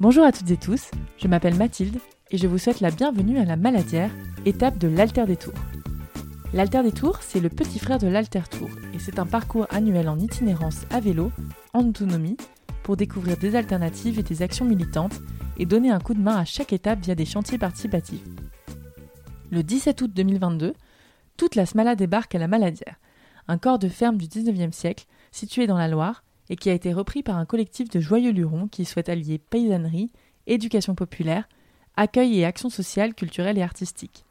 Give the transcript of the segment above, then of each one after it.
Bonjour à toutes et tous, je m'appelle Mathilde et je vous souhaite la bienvenue à la Maladière, étape de l'Alter des Tours. L'Alter des Tours, c'est le petit frère de l'Alter Tour et c'est un parcours annuel en itinérance à vélo, en autonomie, pour découvrir des alternatives et des actions militantes et donner un coup de main à chaque étape via des chantiers participatifs. Le 17 août 2022, toute la Smala débarque à la Maladière, un corps de ferme du 19e siècle situé dans la Loire et qui a été repris par un collectif de joyeux lurons qui souhaite allier paysannerie, éducation populaire, accueil et action sociale, culturelle et artistique.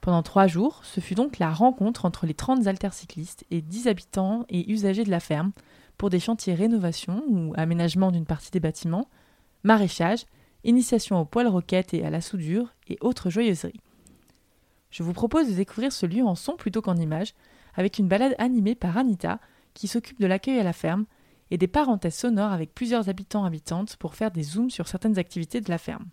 Pendant trois jours, ce fut donc la rencontre entre les 30 altercyclistes et 10 habitants et usagers de la ferme pour des chantiers rénovation ou aménagement d'une partie des bâtiments, maraîchage, initiation au poil roquette et à la soudure et autres joyeuseries. Je vous propose de découvrir ce lieu en son plutôt qu'en images, avec une balade animée par Anita, qui s'occupe de l'accueil à la ferme, et des parenthèses sonores avec plusieurs habitants habitantes pour faire des zooms sur certaines activités de la ferme.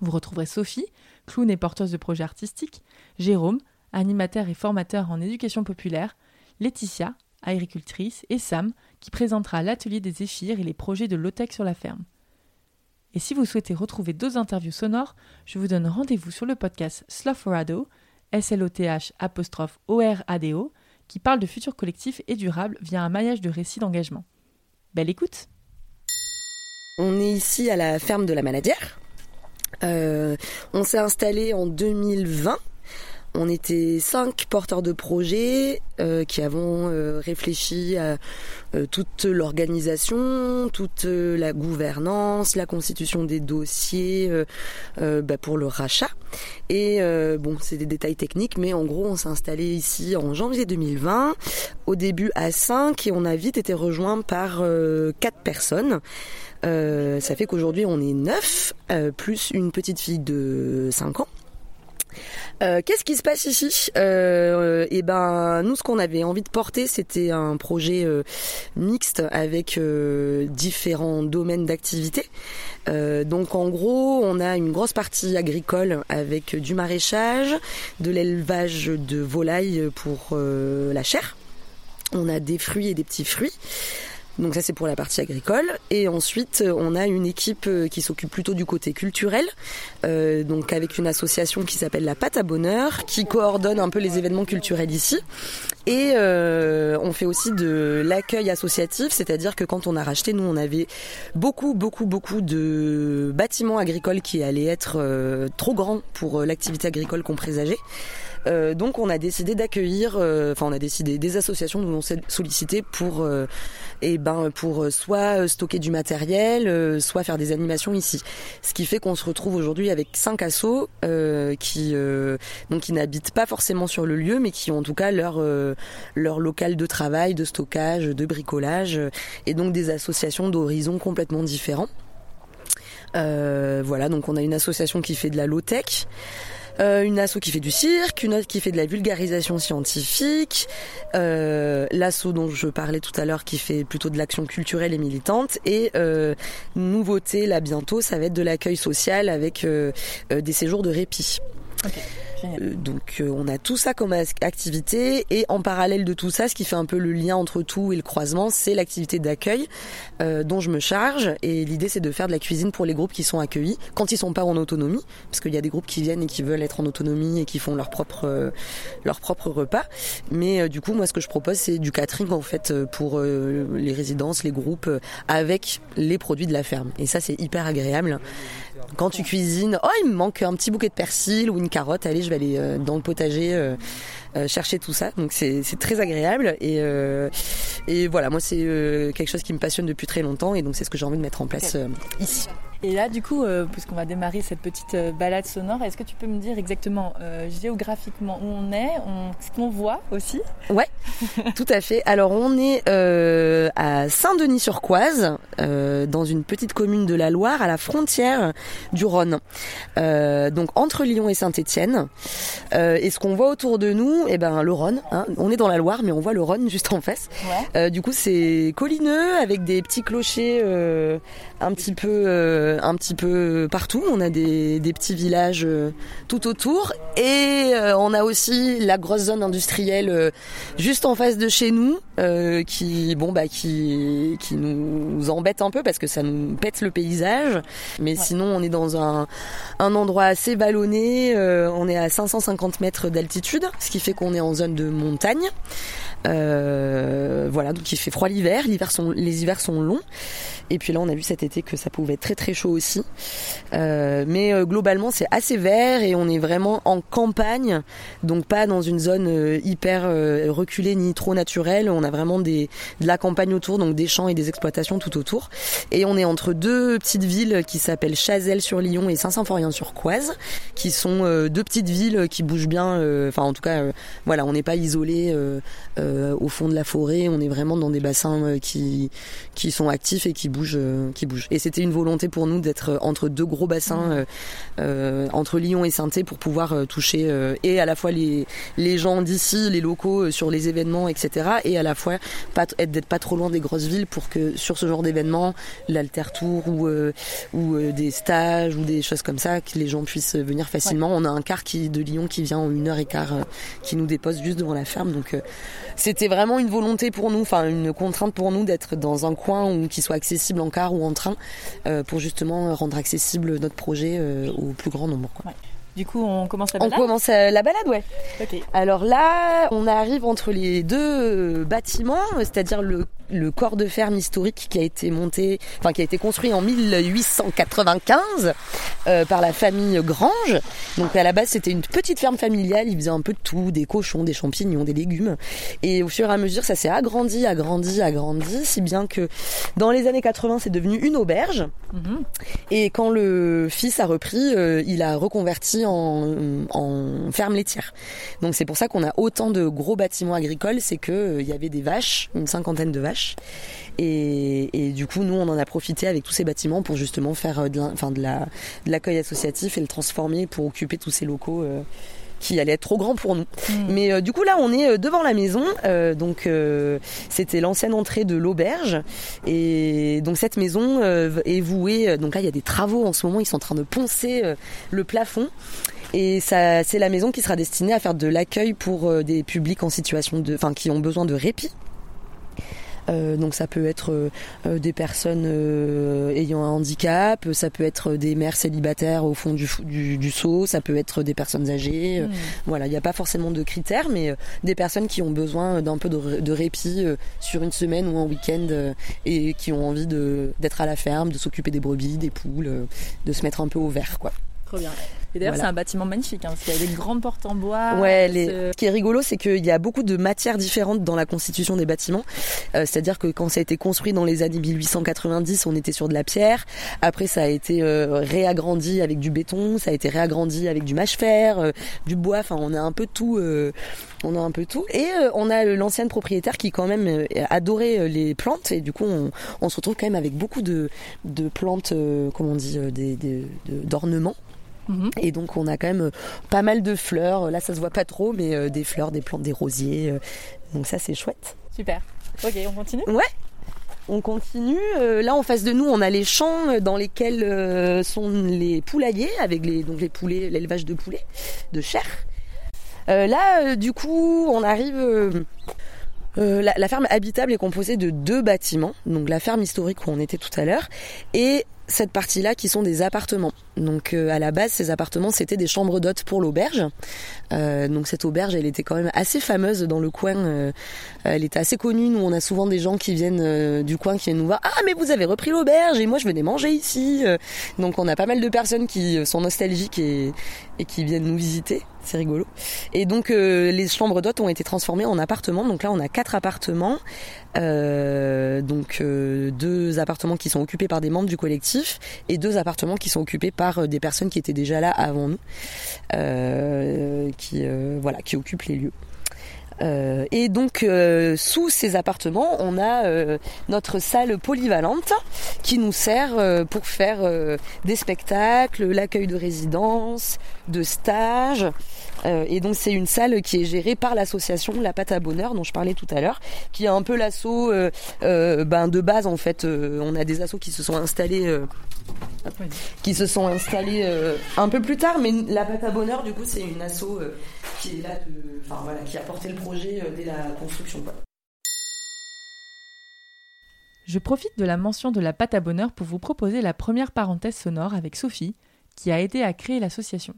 Vous retrouverez Sophie, clown et porteuse de projets artistiques, Jérôme, animateur et formateur en éducation populaire, Laetitia, agricultrice, et Sam, qui présentera l'atelier des zéphyrs et les projets de Lotec sur la ferme. Et si vous souhaitez retrouver deux interviews sonores, je vous donne rendez-vous sur le podcast Slothorado, S-L-O-T-H apostrophe O-R-A-D-O, qui parle de futurs collectifs et durables via un maillage de récits d'engagement. Belle écoute On est ici à la ferme de la Maladière. Euh, on s'est installé en 2020 on était cinq porteurs de projets euh, qui avons euh, réfléchi à euh, toute l'organisation, toute la gouvernance, la constitution des dossiers bah, pour le rachat. Et bon, c'est des détails techniques, mais en gros, on s'est installé ici en janvier 2020, au début à 5 et on a vite été rejoint par quatre personnes. ça fait qu'aujourd'hui on est neuf, plus une petite fille de 5 ans. Euh, qu'est-ce qui se passe ici euh, Eh ben, nous, ce qu'on avait envie de porter, c'était un projet euh, mixte avec différents domaines d'activité. donc, en gros, on a une grosse partie agricole avec du maraîchage, de l'élevage de volailles pour la chair. On a des fruits et des petits fruits. Donc ça c'est pour la partie agricole. Et ensuite on a une équipe euh, qui s'occupe plutôt du côté culturel, euh, donc avec une association qui s'appelle la Pâte à Bonheur, qui coordonne un peu les événements culturels ici. Et euh, on fait aussi de l'accueil associatif, c'est-à-dire que quand on a racheté, nous on avait beaucoup beaucoup beaucoup de bâtiments agricoles qui allaient être euh, trop grands pour l'activité agricole qu'on présageait. Euh, donc on a décidé d'accueillir, euh, enfin on a décidé des associations nous ont sollicité pour, euh, et ben pour soit stocker du matériel, soit faire des animations ici. Ce qui fait qu'on se retrouve aujourd'hui avec cinq assos qui donc qui n'habitent pas forcément sur le lieu, mais qui ont en tout cas leur leur local de travail, de stockage, de bricolage, et donc des associations d'horizons complètement différents. voilà, donc on a une association qui fait de la low tech. Euh, une asso qui fait du cirque, une autre qui fait de la vulgarisation scientifique, euh, l'asso dont je parlais tout à l'heure qui fait plutôt de l'action culturelle et militante, et euh, nouveauté là bientôt, ça va être de l'accueil social avec euh, des séjours de répit. Euh, donc euh, on a tout ça comme activité et en parallèle de tout ça, ce qui fait un peu le lien entre tout et le croisement, c'est l'activité d'accueil euh, dont je me charge et l'idée c'est de faire de la cuisine pour les groupes qui sont accueillis quand ils sont pas en autonomie, parce qu'il y a des groupes qui viennent et qui veulent être en autonomie et qui font leur propre leur propre repas. Mais du coup moi ce que je propose c'est du catering en fait pour les résidences, les groupes avec les produits de la ferme et ça c'est hyper agréable. Quand tu cuisines, oh il me manque un petit bouquet de persil ou une carotte, allez je vais aller euh, dans le potager euh, euh, chercher tout ça. Donc c'est très agréable. Et, et voilà, moi c'est quelque chose qui me passionne depuis très longtemps. Et donc c'est ce que j'ai envie de mettre en place ici. Et là, du coup, euh, puisqu'on va démarrer cette petite euh, balade sonore, est-ce que tu peux me dire exactement euh, géographiquement où on est, ce qu'on voit aussi? Ouais, tout à fait. Alors, on est à Saint-Denis-sur-Coise, dans une petite commune de la Loire, à la frontière du Rhône, donc entre Lyon et Saint-Étienne. et ce qu'on voit autour de nous, eh ben le Rhône. Hein. on est dans la Loire, mais on voit le Rhône juste en face. du coup, c'est collineux avec des petits clochers un petit peu un petit peu partout. On a des, petits villages euh, tout autour et euh, on a aussi la grosse zone industrielle juste en face de chez nous euh, qui bon bah qui qui nous embête un peu parce que ça nous pète le paysage. Mais sinon, on est dans un un endroit assez vallonné. Euh, on est à 550 mètres d'altitude, ce qui fait qu'on est en zone de montagne. Euh, voilà, donc il fait froid l'hiver, les hivers sont longs. Et puis là, on a vu cet été que ça pouvait être très très chaud aussi. Euh, mais euh, globalement, c'est assez vert et on est vraiment en campagne, donc pas dans une zone euh, hyper euh, reculée ni trop naturelle. On a vraiment des, de la campagne autour, donc des champs et des exploitations tout autour. Et on est entre deux petites villes qui s'appellent Chazelles-sur-Lyon et Saint-Symphorien-sur-Coise, qui sont deux petites villes qui bougent bien. Enfin, en tout cas, voilà, on n'est pas isolé euh, au fond de la forêt. On est vraiment dans des bassins euh, qui qui sont actifs et qui bougent, euh, qui bougent. Et c'était une volonté pour nous d'être entre deux gros bassins, euh, euh, entre Lyon et saint pour pouvoir euh, toucher euh, et à la fois les les gens d'ici, les locaux euh, sur les événements, etc. Et à la fois pas être d'être pas trop loin des grosses villes pour que sur ce genre d'événements, l'alter tour ou euh, ou euh, des stages ou des choses comme ça, que les gens puissent venir facilement. On a un car qui de Lyon qui vient en une heure et quart, euh, qui nous dépose juste devant la ferme. Donc euh, c'était vraiment une volonté pour nous, enfin une contrainte pour nous d'être dans un coin où qui soit accessible en car ou en train euh, pour justement rendre accessible notre projet euh, au plus grand nombre. quoi. Du coup, on commence la On balade. commence euh, la balade, ouais. Alors là, on arrive entre les deux bâtiments, c'est-à-dire le, le corps de ferme historique qui a été monté, enfin qui a été construit en 1895 euh, par la famille Grange. Donc à la base, c'était une petite ferme familiale. Ils faisaient un peu de tout, des cochons, des champignons, des légumes. Et au fur et à mesure, ça s'est agrandi, agrandi, agrandi, si bien que dans les années 80, c'est devenu une auberge. Mhm. Et quand le fils a repris, euh, il a reconverti en, en ferme laitière. Donc c'est pour ça qu'on a autant de gros bâtiments agricoles, c'est que euh, il y avait des vaches, une cinquantaine de vaches. Et, et du coup, nous, on en a profité avec tous ces bâtiments pour justement faire euh, de de la- de l'accueil associatif et le transformer pour occuper tous ces locaux. euh, qui allaient être trop grands pour nous. Mhm. Mais euh, du coup là on est devant la maison, euh, donc euh, c'était l'ancienne entrée de l'auberge et donc cette maison est vouée. Donc là il y a des travaux en ce moment, ils sont en train de poncer le plafond. Et ça, c'est la maison qui sera destinée à faire de l'accueil pour des publics en situation de, enfin, qui ont besoin de répit. Euh, donc ça peut être euh, euh, des personnes ayant un handicap, ça peut être des mères célibataires au fond du, fou- du, du seau, ça peut être des personnes âgées. Mhm. voilà, il n'y a pas forcément de critères, mais des personnes qui ont besoin d'un peu de, ré- de répit sur une semaine ou un week-end et qui ont envie de d'être à la ferme, de s'occuper des brebis, des poules, de se mettre un peu au vert, quoi. Trop bien. Et d'ailleurs, Voilà. c'est un bâtiment magnifique, hein, parce qu'il y a des grandes portes en bois. Ouais, les... ce- ce qui est rigolo, c'est qu'il y a beaucoup de matières différentes dans la constitution des bâtiments. Euh, C'est-à-dire que quand ça a été construit dans les années 1890, on était sur de la pierre. Après, ça a été euh, réagrandi avec du béton, ça a été réagrandi avec du mâche-fer, euh, du bois. Enfin, on a un peu tout. euh, on a un peu tout. Et euh, on a euh, l'ancienne propriétaire qui quand même euh, adorait euh, les plantes. Et du coup, on, on se retrouve quand même avec beaucoup de, de plantes, euh, comment on dit, euh, des, des- Et donc on a quand même euh, pas mal de fleurs. Là ça se voit pas trop, mais euh, des fleurs, des plantes, des rosiers. euh, donc ça c'est chouette. Super. Ok, on continue? On continue. là en face de nous, on a les champs dans lesquels sont les poulaillers avec les donc les poulets, l'élevage de poulets, de chair. Euh, là, euh, du coup, on arrive. euh, la, la ferme habitable est composée de deux bâtiments, donc la ferme historique où on était tout à l'heure, et cette partie-là qui sont des appartements. Donc euh, à la base, ces appartements c'était des chambres d'hôtes pour l'auberge. Euh, donc cette auberge, elle était quand même assez fameuse dans le coin. euh, elle était assez connue. Nous, on a souvent des gens qui viennent du coin qui viennent nous voir. Ah, mais vous avez repris l'auberge et moi je venais manger ici. Donc on a pas mal de personnes qui sont nostalgiques et qui viennent nous visiter. C'est rigolo. Et donc euh, les chambres d'hôtes ont été transformées en appartements. Donc là, on a quatre appartements. Euh, donc euh, deux appartements qui sont occupés par des membres du collectif et deux appartements qui sont occupés par des personnes qui étaient déjà là avant nous, qui voilà, qui occupent les lieux. Euh, et donc euh, sous ces appartements, on a euh, notre salle polyvalente qui nous sert pour faire des spectacles, l'accueil de résidences, de stages. Et donc c'est une salle qui est gérée par l'association La Pâte à Bonheur dont je parlais tout à l'heure, qui est un peu euh, ben, de base en fait. On a des assos qui se sont installés Qui se sont installés euh, un peu plus tard, mais la pâte à bonheur, du coup, c'est une asso euh, qui est là, enfin voilà, qui a porté le projet euh, dès la construction. Je profite de la mention de la pâte à bonheur pour vous proposer la première parenthèse sonore avec Sophie, qui a aidé à créer l'association.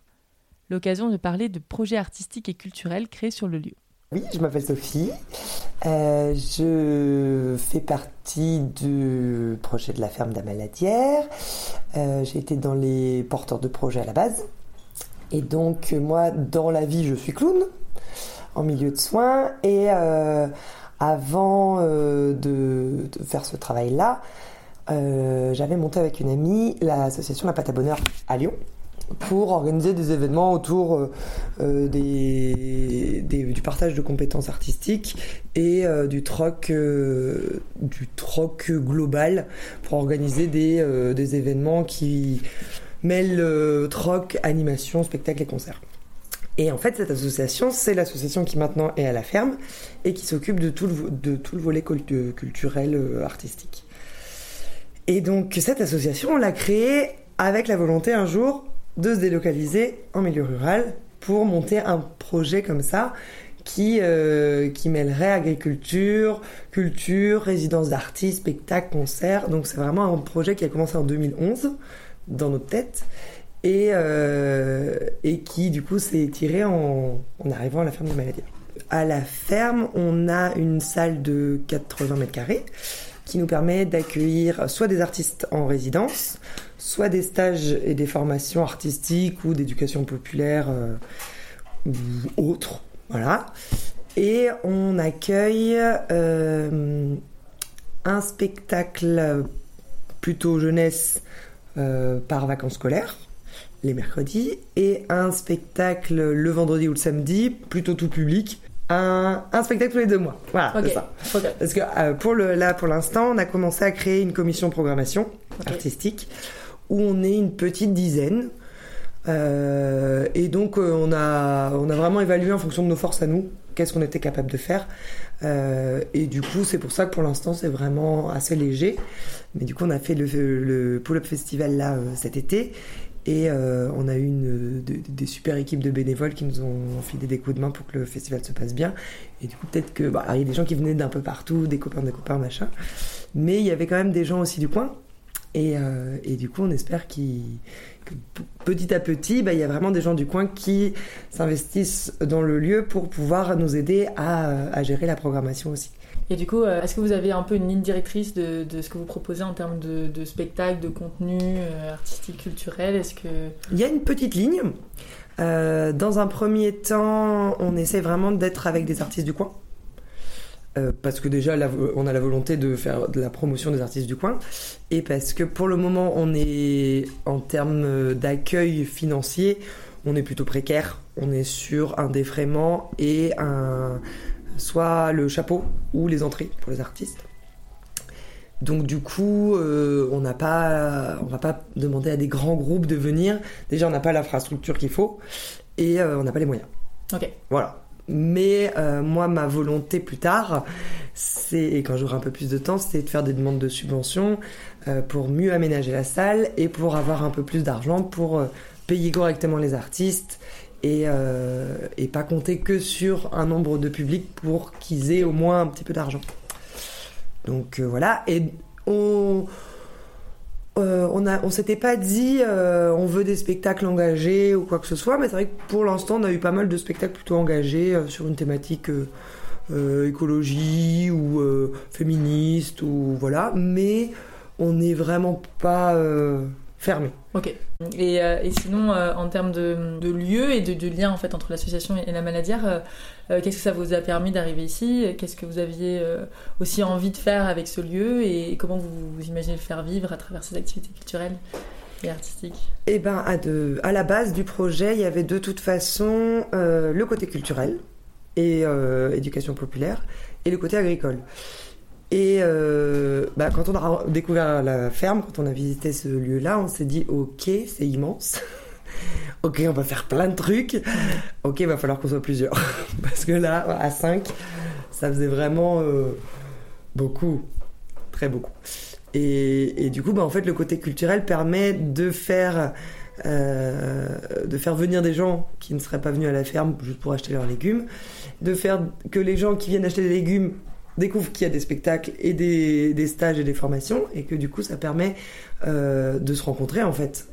L'occasion de parler de projets artistiques et culturels créés sur le lieu. Oui, je m'appelle Sophie. Euh, je fais partie du projet de la ferme d'Amaladière. Euh, J'ai été dans les porteurs de projets à la base. Et donc, moi, dans la vie, je suis clown en milieu de soins. Et euh, avant euh, de, de, faire ce travail-là, j'avais monté avec une amie l'association La Pâte à Bonheur à Lyon pour organiser des événements autour euh, des, du partage de compétences artistiques et euh, du troc euh, du troc global pour organiser des, des événements qui mêlent troc, animation, spectacle et concert. Et en fait, cette association, c'est l'association qui maintenant est à la ferme et qui s'occupe de, de tout le volet culturel artistique. Et donc, cette association, on l'a créée avec la volonté un jour de se délocaliser en milieu rural pour monter un projet comme ça qui, euh, qui mêlerait agriculture, culture, résidence d'artistes, spectacles, concerts. Donc c'est vraiment un projet qui a commencé en 2011 dans notre tête et, euh, et qui du coup s'est tiré en, arrivant à la ferme de Maladie. À la ferme, on a une salle de 80 mètres carrés qui nous permet d'accueillir soit des artistes en résidence, soit des stages et des formations artistiques ou d'éducation populaire euh, ou autres. Voilà. Et on accueille euh, un spectacle plutôt jeunesse euh, par vacances scolaires les mercredis et un spectacle le vendredi ou le samedi plutôt tout public un, un, spectacle tous les deux mois. Voilà, okay. c'est ça. Okay. Parce que euh, pour le, là, pour l'instant, on a commencé à créer une commission programmation okay. artistique où on est une petite dizaine. Euh, et donc, euh, on, a, on a vraiment évalué en fonction de nos forces à nous, qu'est-ce qu'on était capable de faire. Et du coup, c'est pour ça que pour l'instant, c'est vraiment assez léger. Mais du coup, on a fait le, le Pull-Up Festival là cet été. Et euh, on a eu des super équipes de bénévoles qui nous ont filé des coups de main pour que le festival se passe bien. Et du coup, peut-être que bah, il y a des gens qui venaient d'un peu partout, des copains, des copains, machin. Mais il y avait quand même des gens aussi du coin. Et, euh, du coup, on espère qu que petit à petit, bah, il y a vraiment des gens du coin qui s'investissent dans le lieu pour pouvoir nous aider à gérer la programmation aussi. Et du coup, est-ce que vous avez un peu une ligne directrice de, ce que vous proposez en termes de, de spectacle, de contenu euh, artistique, culturel? Est-ce il y a une petite ligne. Euh, dans un premier temps, on essaie vraiment d'être avec des artistes du coin. Euh, parce que déjà, on a la volonté de faire de la promotion des artistes du coin, et parce que pour le moment, on est en termes d'accueil financier, on est plutôt précaire. On est sur un défraiement et un soit le chapeau ou les entrées pour les artistes. Donc du coup, euh, on n'a pas, on va pas demander à des grands groupes de venir. Déjà, on n'a pas l'infrastructure qu'il faut et euh, on n'a pas les moyens. Ok. Voilà. Mais euh, moi, ma volonté plus tard, c'est et quand j'aurai un peu plus de temps, c'est de faire des demandes de subventions pour mieux aménager la salle et pour avoir un peu plus d'argent pour payer correctement les artistes et, euh, et, pas compter que sur un nombre de publics pour qu'ils aient au moins un petit peu d'argent. Donc euh, voilà, et on euh, on, s'était pas dit on veut des spectacles engagés ou quoi que ce soit, mais c'est vrai que pour l'instant on a eu pas mal de spectacles plutôt engagés sur une thématique écologie ou féministe ou voilà, mais on n'est vraiment pas fermé. Ok. Et, euh, et sinon, euh, en termes de, de lieu et de, de, lien en fait entre l'association et la maladière, euh, qu'est-ce que ça vous a permis d'arriver ici? Qu'est-ce que vous aviez aussi envie de faire avec ce lieu? Et comment vous, vous, imaginez le faire vivre à travers ces activités culturelles et artistiques? Eh ben, à, de, à la base du projet, il y avait de toute façon le côté culturel et éducation populaire et le côté agricole. Et euh, bah, quand on a découvert la ferme, quand on a visité ce lieu-là, on s'est dit ok, c'est immense. ok, on va faire plein de trucs. Ok, il va falloir qu'on soit plusieurs. Parce que là, à 5, ça faisait vraiment euh, beaucoup. Très beaucoup. Et, du coup, bah, en fait, le côté culturel permet de faire, euh, de faire venir des gens qui ne seraient pas venus à la ferme juste pour acheter leurs légumes, de faire que les gens qui viennent acheter des légumes découvrent qu'il y a des spectacles et des, des, stages et des formations et que du coup ça permet euh, de se rencontrer en fait.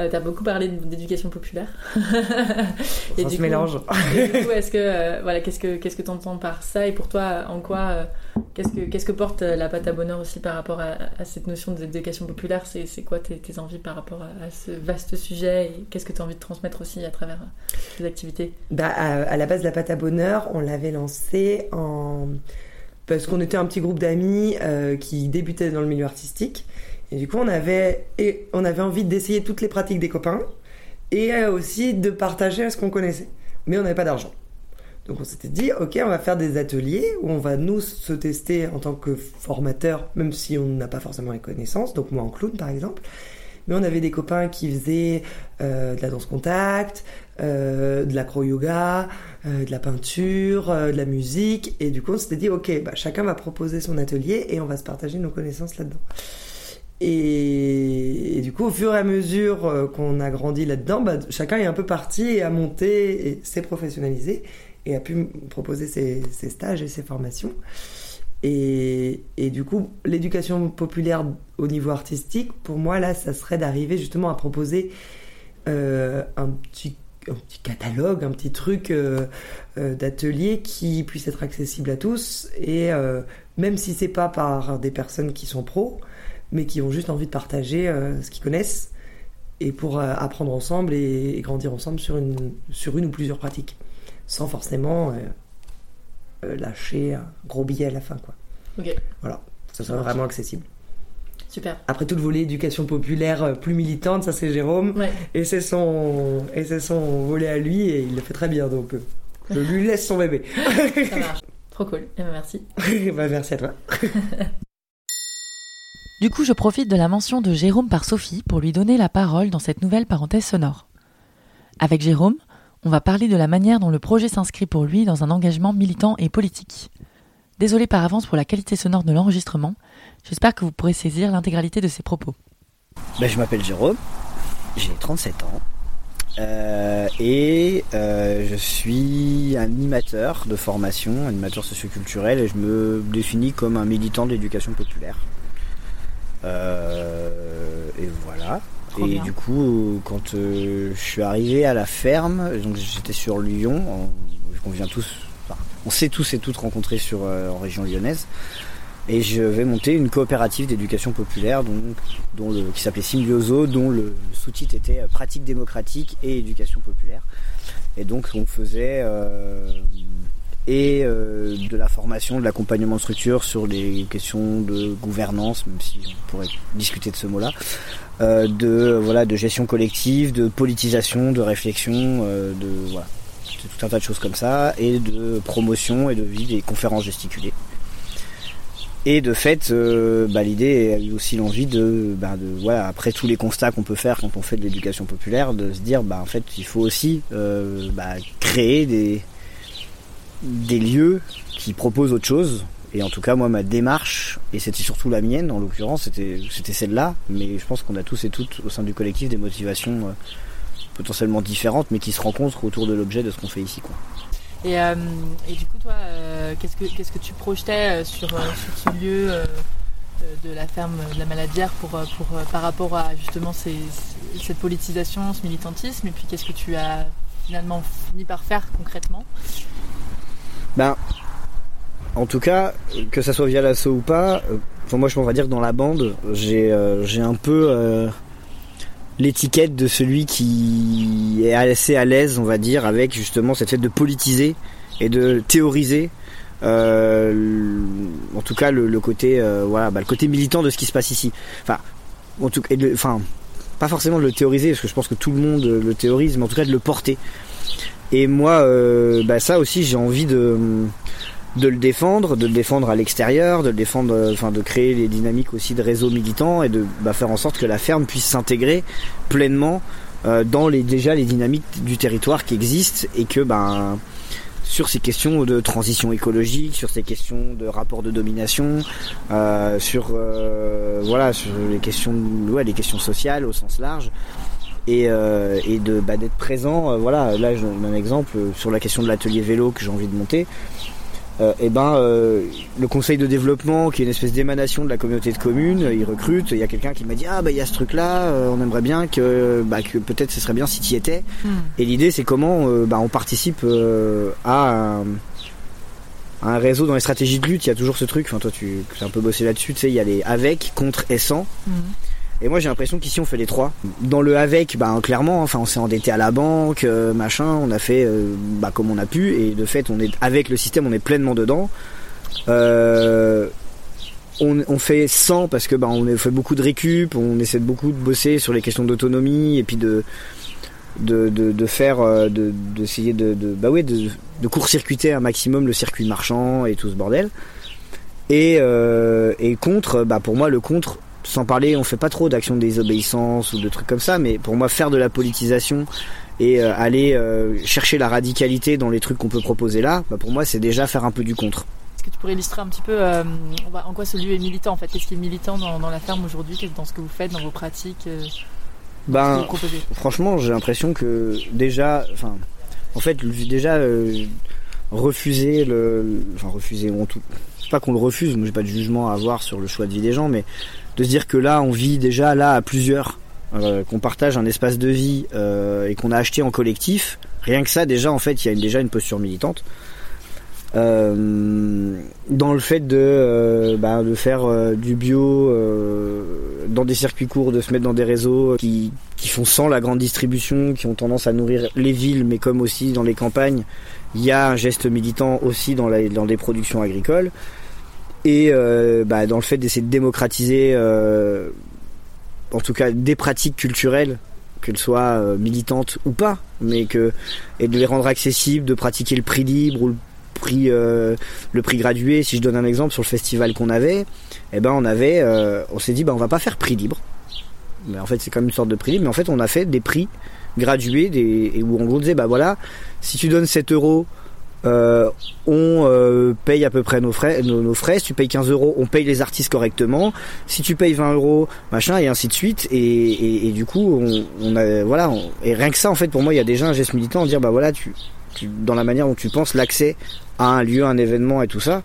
Euh, tu as beaucoup parlé d'éducation populaire. et ça se mélange. est-ce que euh, voilà, qu'est-ce que qu'est-ce que tu entends par ça et pour toi, en quoi euh, qu'est-ce que qu'est-ce que porte la pâte à bonheur aussi par rapport à, cette notion d'éducation populaire? C'est quoi tes, tes, envies par rapport à, ce vaste sujet et qu'est-ce que tu as envie de transmettre aussi à travers tes activités? Bah à, la base, la pâte à bonheur, on l'avait lancée en parce qu'on était un petit groupe d'amis qui débutaient dans le milieu artistique et du coup, on avait, on avait envie d'essayer toutes les pratiques des copains et aussi de partager ce qu'on connaissait. Mais on n'avait pas d'argent. Donc on s'était dit, ok, on va faire des ateliers où on va nous se tester en tant que formateur, même si on n'a pas forcément les connaissances. Donc moi en clown par exemple. Mais on avait des copains qui faisaient euh, de la danse contact, euh, de l'acro-yoga, euh, de la peinture, de la musique. Et du coup on s'était dit, ok, bah, chacun va proposer son atelier et on va se partager nos connaissances là-dedans. Et, du coup, au fur et à mesure qu'on a grandi là-dedans, bah, chacun est un peu parti et a monté et s'est professionnalisé et a pu proposer ses, stages et ses formations. Et, du coup, l'éducation populaire au niveau artistique, pour moi, là, ça serait d'arriver justement à proposer euh, un, petit, catalogue, un petit truc euh, d'atelier qui puisse être accessible à tous. Et même si c'est pas par des personnes qui sont pros, mais qui ont juste envie de partager euh, ce qu'ils connaissent et pour euh, apprendre ensemble et, grandir ensemble sur une, ou plusieurs pratiques, sans forcément euh, lâcher un gros billet à la fin. Quoi. Ok. Voilà, ça soit vraiment accessible. Super. Après tout le volet éducation populaire plus militante, ça c'est Jérôme. Et c'est son, et c'est son volet à lui et il le fait très bien donc je lui laisse son bébé. ça marche. Trop cool. Eh ben merci. bah, merci à toi. Du coup, je profite de la mention de Jérôme par Sophie pour lui donner la parole dans cette nouvelle parenthèse sonore. Avec Jérôme, on va parler de la manière dont le projet s'inscrit pour lui dans un engagement militant et politique. Désolé par avance pour la qualité sonore de l'enregistrement, j'espère que vous pourrez saisir l'intégralité de ses propos. Ben, je m'appelle Jérôme, j'ai 37 ans. Euh, et euh, je suis animateur de formation, animateur socioculturel, et je me définis comme un militant de l'éducation populaire. Euh, et voilà. Et du coup, quand euh, je suis arrivé à la ferme, donc j'étais sur Lyon, on, vient tous, on s'est tous et toutes rencontrés sur, euh, en région lyonnaise. Et je vais monter une coopérative d'éducation populaire dont le, qui s'appelait Symbioso, dont le sous-titre était Pratique démocratique et éducation populaire. Et donc on faisait et euh, de la formation, de l'accompagnement de structure sur les questions de gouvernance, même si on pourrait discuter de ce mot-là, euh, de voilà, de gestion collective, de politisation, de réflexion, euh, de voilà, tout un tas de choses comme ça, et de promotion et de vie des conférences gesticulées. Et de fait, bah, l'idée a eu aussi l'envie de, bah, de voilà, après tous les constats qu'on peut faire quand on fait de l'éducation populaire, de se dire, bah, en fait, il faut aussi bah, créer des lieux qui proposent autre chose. Et en tout cas, moi, ma démarche, et c'était surtout la mienne en l'occurrence, c'était, c'était celle-là. Mais je pense qu'on a tous et toutes au sein du collectif des motivations euh, potentiellement différentes, mais qui se rencontrent autour de l'objet de ce qu'on fait ici. Quoi. Et, euh, et du coup, toi, euh, qu'est-ce, que, qu'est-ce que tu projetais sur, sur ce lieu de la ferme de la Maladière pour, pour, par rapport à justement ces, cette politisation, ce militantisme? Et puis, qu'est-ce que tu as finalement fini par faire concrètement? Ben, en tout cas, que ça soit via l'assaut ou pas, euh, moi je pourrais dire que dans la bande, j'ai euh, un peu euh, l'étiquette de celui qui est assez à l'aise, on va dire, avec justement cette fait de politiser et de théoriser. en tout cas, le, côté voilà, bah, le côté militant de ce qui se passe ici. Enfin, en tout cas, enfin, pas forcément de le théoriser, parce que je pense que tout le monde le théorise, mais en tout cas de le porter. Et moi, bah ça aussi, j'ai envie de de le défendre, de le défendre à l'extérieur, de le défendre, euh, enfin de créer les dynamiques aussi de réseaux militants et de bah, faire en sorte que la ferme puisse s'intégrer pleinement euh, dans les déjà les dynamiques du territoire qui existent et que ben sur ces questions de transition écologique, sur ces questions de rapport de domination, euh, sur voilà sur les questions ouais, les questions sociales au sens large, et, et de bah, d'être présent. Voilà, là j'ai un exemple sur la question de l'atelier vélo que j'ai envie de monter. Euh, et ben euh, le conseil de développement qui est une espèce d'émanation de la communauté de communes, il recrute, il y a quelqu'un qui m'a dit ah bah il y a ce truc là, on aimerait bien que bah, que peut-être ce serait bien si tu y étais. Hmm. Et l'idée c'est comment bah, on participe à un, réseau dans les stratégies de lutte, il y a toujours ce truc, enfin toi tu as un peu bossé là-dessus, tu sais, il y a les avec, contre et sans. Hmm. Et moi j'ai l'impression qu'ici on fait les trois. Dans le avec, bah clairement, enfin on s'est endetté à la banque, euh, machin, on a fait euh, bah, comme on a pu et de fait on est avec le système, on est pleinement dedans. Euh, on, fait sans parce que bah on fait beaucoup de récup, on essaie de beaucoup de bosser sur les questions d'autonomie et puis de de, de, faire d'essayer de, de, bah ouais de, de court-circuiter un maximum le circuit marchand et tout ce bordel. Et, et contre, bah pour moi le contre sans parler, on fait pas trop d'actions de désobéissance ou de trucs comme ça, mais pour moi, faire de la politisation et euh, aller euh, chercher la radicalité dans les trucs qu'on peut proposer là, bah, pour moi, c'est déjà faire un peu du contre. Est-ce que tu pourrais illustrer un petit peu euh, en quoi ce lieu est militant en fait? Qu'est-ce qui est militant dans, la ferme aujourd'hui? Dans ce que vous faites, dans vos pratiques Ben, franchement, j'ai l'impression que déjà, enfin, en fait, déjà refuser le, enfin refuser, on tout, pas qu'on le refuse, moi j'ai pas de jugement à avoir sur le choix de vie des gens, mais de se dire que là on vit déjà là à plusieurs, euh, qu'on partage un espace de vie euh, et qu'on a acheté en collectif, rien que ça déjà en fait il y a déjà une posture militante. Euh, dans le fait de, bah, de faire du bio dans des circuits courts, de se mettre dans des réseaux qui, qui font sans la grande distribution, qui ont tendance à nourrir les villes, mais comme aussi dans les campagnes, il y a un geste militant aussi dans, dans les productions agricoles et euh, bah, dans le fait d'essayer de démocratiser, euh, en tout cas des pratiques culturelles, qu'elles soient euh, militantes ou pas, mais que et de les rendre accessibles, de pratiquer le prix libre ou le prix le prix gradué. Si je donne un exemple sur le festival qu'on avait, eh ben on avait, on s'est dit bah on va pas faire prix libre, mais en fait c'est comme une sorte de prix libre, mais en fait on a fait des prix gradués, et où on disait bah voilà, si tu donnes 7 euros euh, on euh, paye à peu près nos frais, nos, frais. Si tu payes 15 euros, on paye les artistes correctement. Si tu payes 20 euros, machin, et ainsi de suite. Et, du coup, on, voilà, et rien que ça, en fait, pour moi, il y a déjà un geste militant, dire, bah voilà, tu, dans la manière dont tu penses l'accès à un lieu, un événement et tout ça,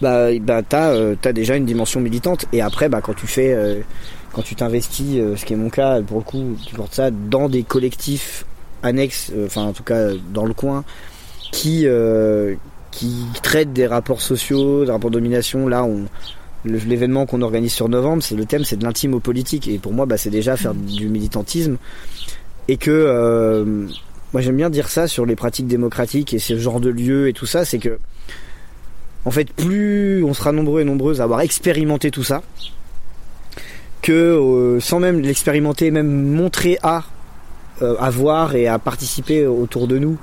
bah, bah t'as, euh, as déjà une dimension militante. Et après, bah quand tu fais, quand tu t'investis, ce qui est mon cas, pour le coup, tu portes ça dans des collectifs annexes, enfin en tout cas dans le coin qui euh, qui traite des rapports sociaux, des rapports de domination. Là, l'événement qu'on organise sur novembre, c'est le thème, c'est de l'intime au politique. Et pour moi, bah, c'est déjà faire du militantisme. Et que euh, moi, j'aime bien dire ça sur les pratiques démocratiques et ce genre de lieux et tout ça, c'est que en fait, plus on sera nombreux et nombreuses à avoir expérimenté tout ça, que euh, sans même l'expérimenter, même montrer à, à voir et à participer autour de nous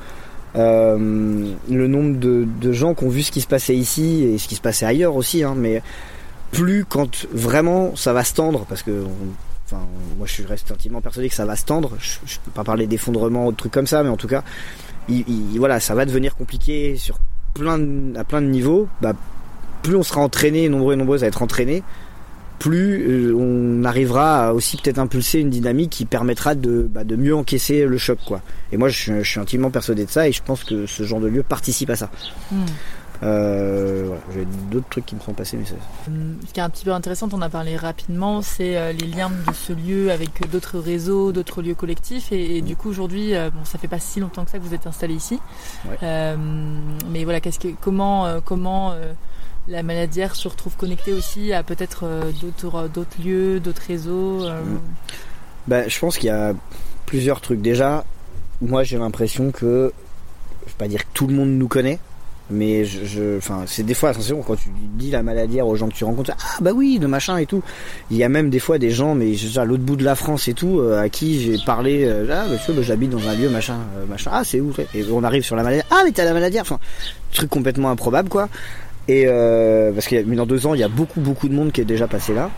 le nombre de, gens qui ont vu ce qui se passait ici et ce qui se passait ailleurs aussi, hein, mais plus quand vraiment ça va se tendre, parce que enfin, moi je reste intimement persuadé que ça va se tendre. Je, je peux pas parler d'effondrement ou de trucs comme ça, mais en tout cas, il, voilà, ça va devenir compliqué sur plein à plein de niveaux. Bah, plus on sera entraîné, nombreux et nombreuses à être entraînés, plus euh, on arrivera à aussi peut-être impulser une dynamique qui permettra de, bah, de mieux encaisser le choc quoi. Et moi je, suis intimement persuadé de ça et je pense que ce genre de lieu participe à ça. Hmm. Euh, J'ai d'autres trucs qui me sont passés, mais hum, Ce qui est un petit peu intéressant, on a parlé rapidement, c'est euh, les liens de ce lieu avec d'autres réseaux, d'autres lieux collectifs. Et, du coup, aujourd'hui, bon, ça fait pas si longtemps que ça que vous êtes installé ici. mais voilà, qu'est-ce que, comment, comment la maladière se retrouve connectée aussi à peut-être euh, d'autres, d'autres lieux, d'autres réseaux euh. bah, Je pense qu'il y a plusieurs trucs. Déjà, moi j'ai l'impression que, je vais pas dire que tout le monde nous connaît, mais je, c'est des fois attention quand tu dis la maladière aux gens que tu rencontres, ah bah oui, de machin et tout. Il y a même des fois des gens, mais je à l'autre bout de la France et tout, euh, à qui j'ai parlé, ah monsieur, bah, j'habite dans un lieu machin, machin, ah c'est où Et on arrive sur la maladie, ah mais t'as la maladie, enfin, truc complètement improbable quoi. Et euh, parce a dans deux ans, il y a beaucoup beaucoup de monde qui est déjà passé là.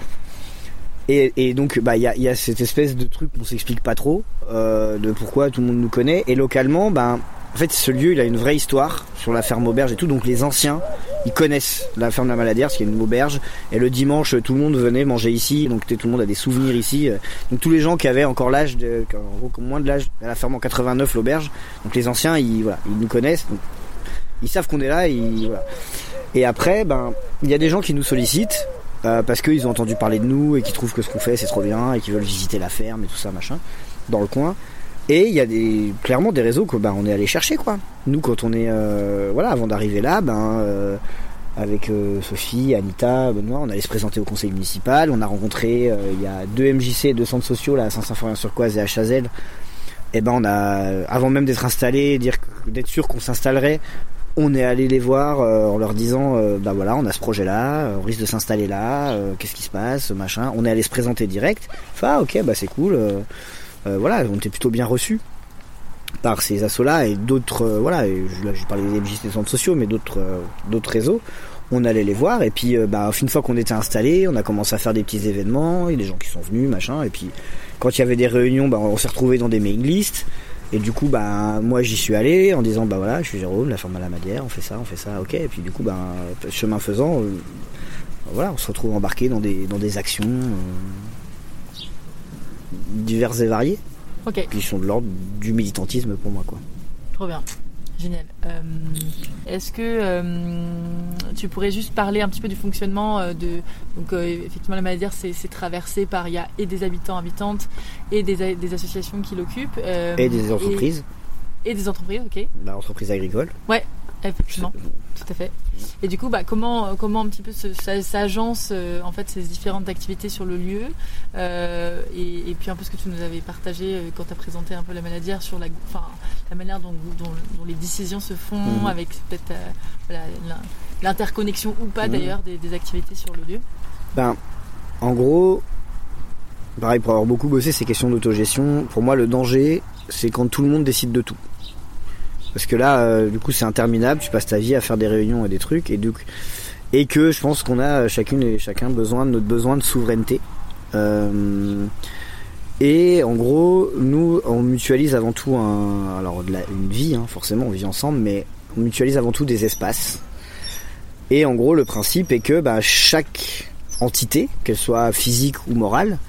Et, et donc bah il y a, y a, cette espèce de truc qu'on s'explique pas trop euh, de pourquoi tout le monde nous connaît. Et localement, ben en fait ce lieu il a une vraie histoire sur la ferme auberge et tout. Donc les anciens ils connaissent la ferme de la Maladière, parce qu'il y a une auberge. Et le dimanche tout le monde venait manger ici. Donc tout le monde a des souvenirs ici. Donc tous les gens qui avaient encore l'âge de en gros moins de l'âge à la ferme en 89 l'auberge. Donc les anciens ils voilà ils nous connaissent. Donc, Ils savent qu'on est là. Et, et après, ben, il y a des gens qui nous sollicitent euh, parce qu'ils ont entendu parler de nous et qui trouvent que ce qu'on fait c'est trop bien et qui veulent visiter la ferme et tout ça machin dans le coin. Et il y a clairement des réseaux que ben, on est allé chercher quoi. Nous quand on est euh, voilà avant d'arriver là, ben euh, avec Sophie, Anita, Benoît, on allait se présenter au conseil municipal. On a rencontré il y a deux MJC, deux centres sociaux là à Saint-Symphorien-sur-Coise et à Chazelle. Et ben on a avant même d'être installé, d'être sûr qu'on s'installerait, on est allé les voir euh, en leur disant euh, bah voilà on a ce projet là on risque de s'installer là euh, qu'est-ce qui se passe machin. On est allé se présenter direct. Enfin ah, ok bah c'est cool voilà on était plutôt bien reçus par ces assos là et d'autres voilà et là j'ai parlé des MJC centres sociaux mais d'autres d'autres réseaux. On allait les voir et puis bah une fois qu'on était installé on a commencé à faire des petits événements il y a des gens qui sont venus machin et puis quand il y avait des réunions bah, on s'est retrouvé dans des mailing lists et du coup, bah, moi j'y suis allé en disant, bah voilà, je suis Jérôme, la ferme à la Madière, on fait ça, on fait ça, ok. Et puis du coup, bah, chemin faisant, euh, voilà, on se retrouve embarqué dans des, dans des actions euh, diverses et variées. Qui sont de l'ordre du militantisme pour moi, quoi. Trop bien. Génial. Euh, est-ce que euh, tu pourrais juste parler un petit peu du fonctionnement euh, de donc effectivement la Maladière c'est, traversé par il y a et des habitants habitantes et des, des associations qui l'occupent et des entreprises et, des entreprises ok. Bah, entreprises agricoles. Ouais effectivement tout à fait. Et du coup, bah, comment, comment un petit peu s'agence euh, en fait ces différentes activités sur le lieu euh, et, puis un peu ce que tu nous avais partagé euh, quand tu as présenté un peu la maladière sur la, la manière dont, les décisions se font mhm. avec peut-être l'interconnexion ou pas mhm. d'ailleurs des, activités sur le lieu. Ben, en gros, pareil pour avoir beaucoup bossé ces questions d'autogestion, pour moi le danger c'est quand tout le monde décide de tout. Parce que là, euh, du coup, c'est interminable. Tu passes ta vie à faire des réunions et des trucs, et donc et que je pense qu'on a chacune et chacun besoin de notre besoin de souveraineté. Euh, et en gros, nous, on mutualise avant tout un, alors une vie, hein, forcément, on vit ensemble, mais on mutualise avant tout des espaces. Et en gros, le principe est que bah, chaque entité, qu'elle soit physique ou morale,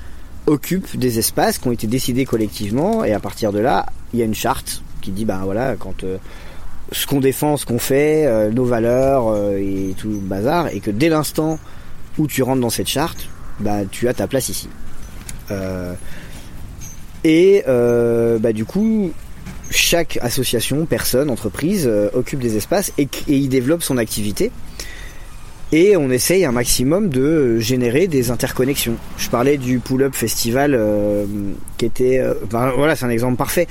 occupe des espaces qui ont été décidés collectivement, et à partir de là, il y a une charte qui dit ben voilà quand euh, ce qu'on défend, ce qu'on fait, euh, nos valeurs euh, et tout le bazar, et que dès l'instant où tu rentres dans cette charte, bah tu as ta place ici. et bah du coup, chaque association, personne, entreprise occupe des espaces et, et y développe son activité. Et on essaye un maximum de générer des interconnexions. Je parlais du pull-up festival qui était, voilà, c'est un exemple parfait.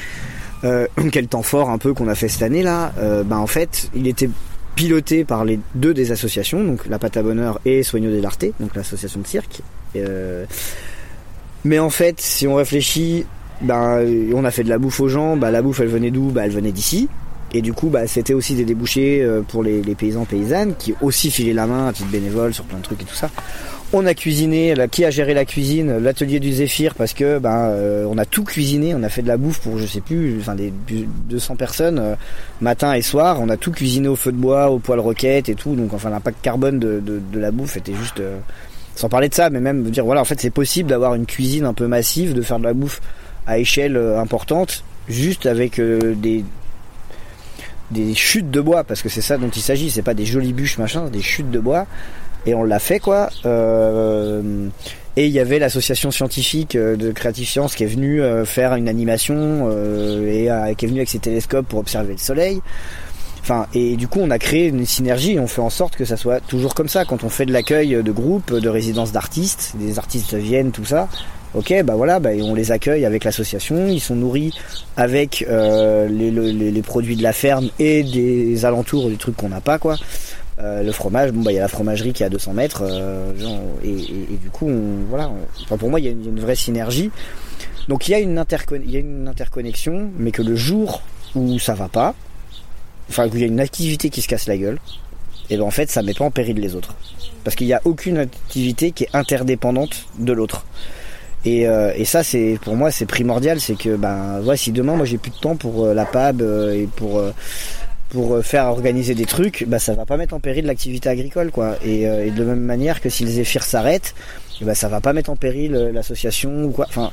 Euh, quel temps fort un peu qu'on a fait cette année là, euh, ben en fait il était piloté par les deux des associations, donc la Pâte à Bonheur et Soigno de l'Arte, donc l'association de cirque. Euh, mais en fait, si on réfléchit, ben on a fait de la bouffe aux gens, bah la bouffe elle venait d'où? Bah elle venait d'ici. Et du coup, bah, c'était aussi des débouchés pour les, les paysans paysannes qui aussi filaient la main à titre bénévole sur plein de trucs et tout ça. On a cuisiné, qui a géré la cuisine L'atelier du Zéphyr parce que ben euh, on a tout cuisiné, on a fait de la bouffe pour je sais plus, enfin des 200 personnes euh, matin et soir, on a tout cuisiné au feu de bois, au poêle roquette et tout, donc enfin l'impact carbone de, la bouffe était juste euh, sans parler de ça, mais même dire voilà en fait c'est possible d'avoir une cuisine un peu massive, de faire de la bouffe à échelle importante, juste avec des des chutes de bois parce que c'est ça dont il s'agit, c'est pas des jolies bûches machin, des chutes de bois et on l'a fait quoi. Euh, et il y avait l'association scientifique euh, de Creative Science qui est venue euh, faire une animation et qui est venue avec ses télescopes pour observer le soleil. Enfin, et du coup, on a créé une synergie et on fait en sorte que ça soit toujours comme ça. Quand on fait de l'accueil de groupes, de résidences d'artistes, des artistes viennent, tout ça. Ok, bah voilà, bah on les accueille avec l'association. Ils sont nourris avec les, les, produits de la ferme et des alentours du truc qu'on n'a pas, quoi. Euh, le fromage, bon bah il y a la fromagerie qui est à 200 mètres, euh, et, du coup, voilà, pour moi il y, a une, vraie synergie. Donc il y a une il y a une interconnexion, mais que le jour où ça va pas, enfin qu'il y a une activité qui se casse la gueule, et ben en fait ça met pas en péril les autres, parce qu'il n'y a aucune activité qui est interdépendante de l'autre. Et, euh, et, ça c'est pour moi c'est primordial, c'est que ben ouais, si demain moi j'ai plus de temps pour la PAB et pour pour euh, faire organiser des trucs, bah ça va pas mettre en péril l'activité agricole quoi. Et, euh, de la même manière que si le Zéphyr s'arrête, bah ça va pas mettre en péril euh, l'association ou quoi. Enfin,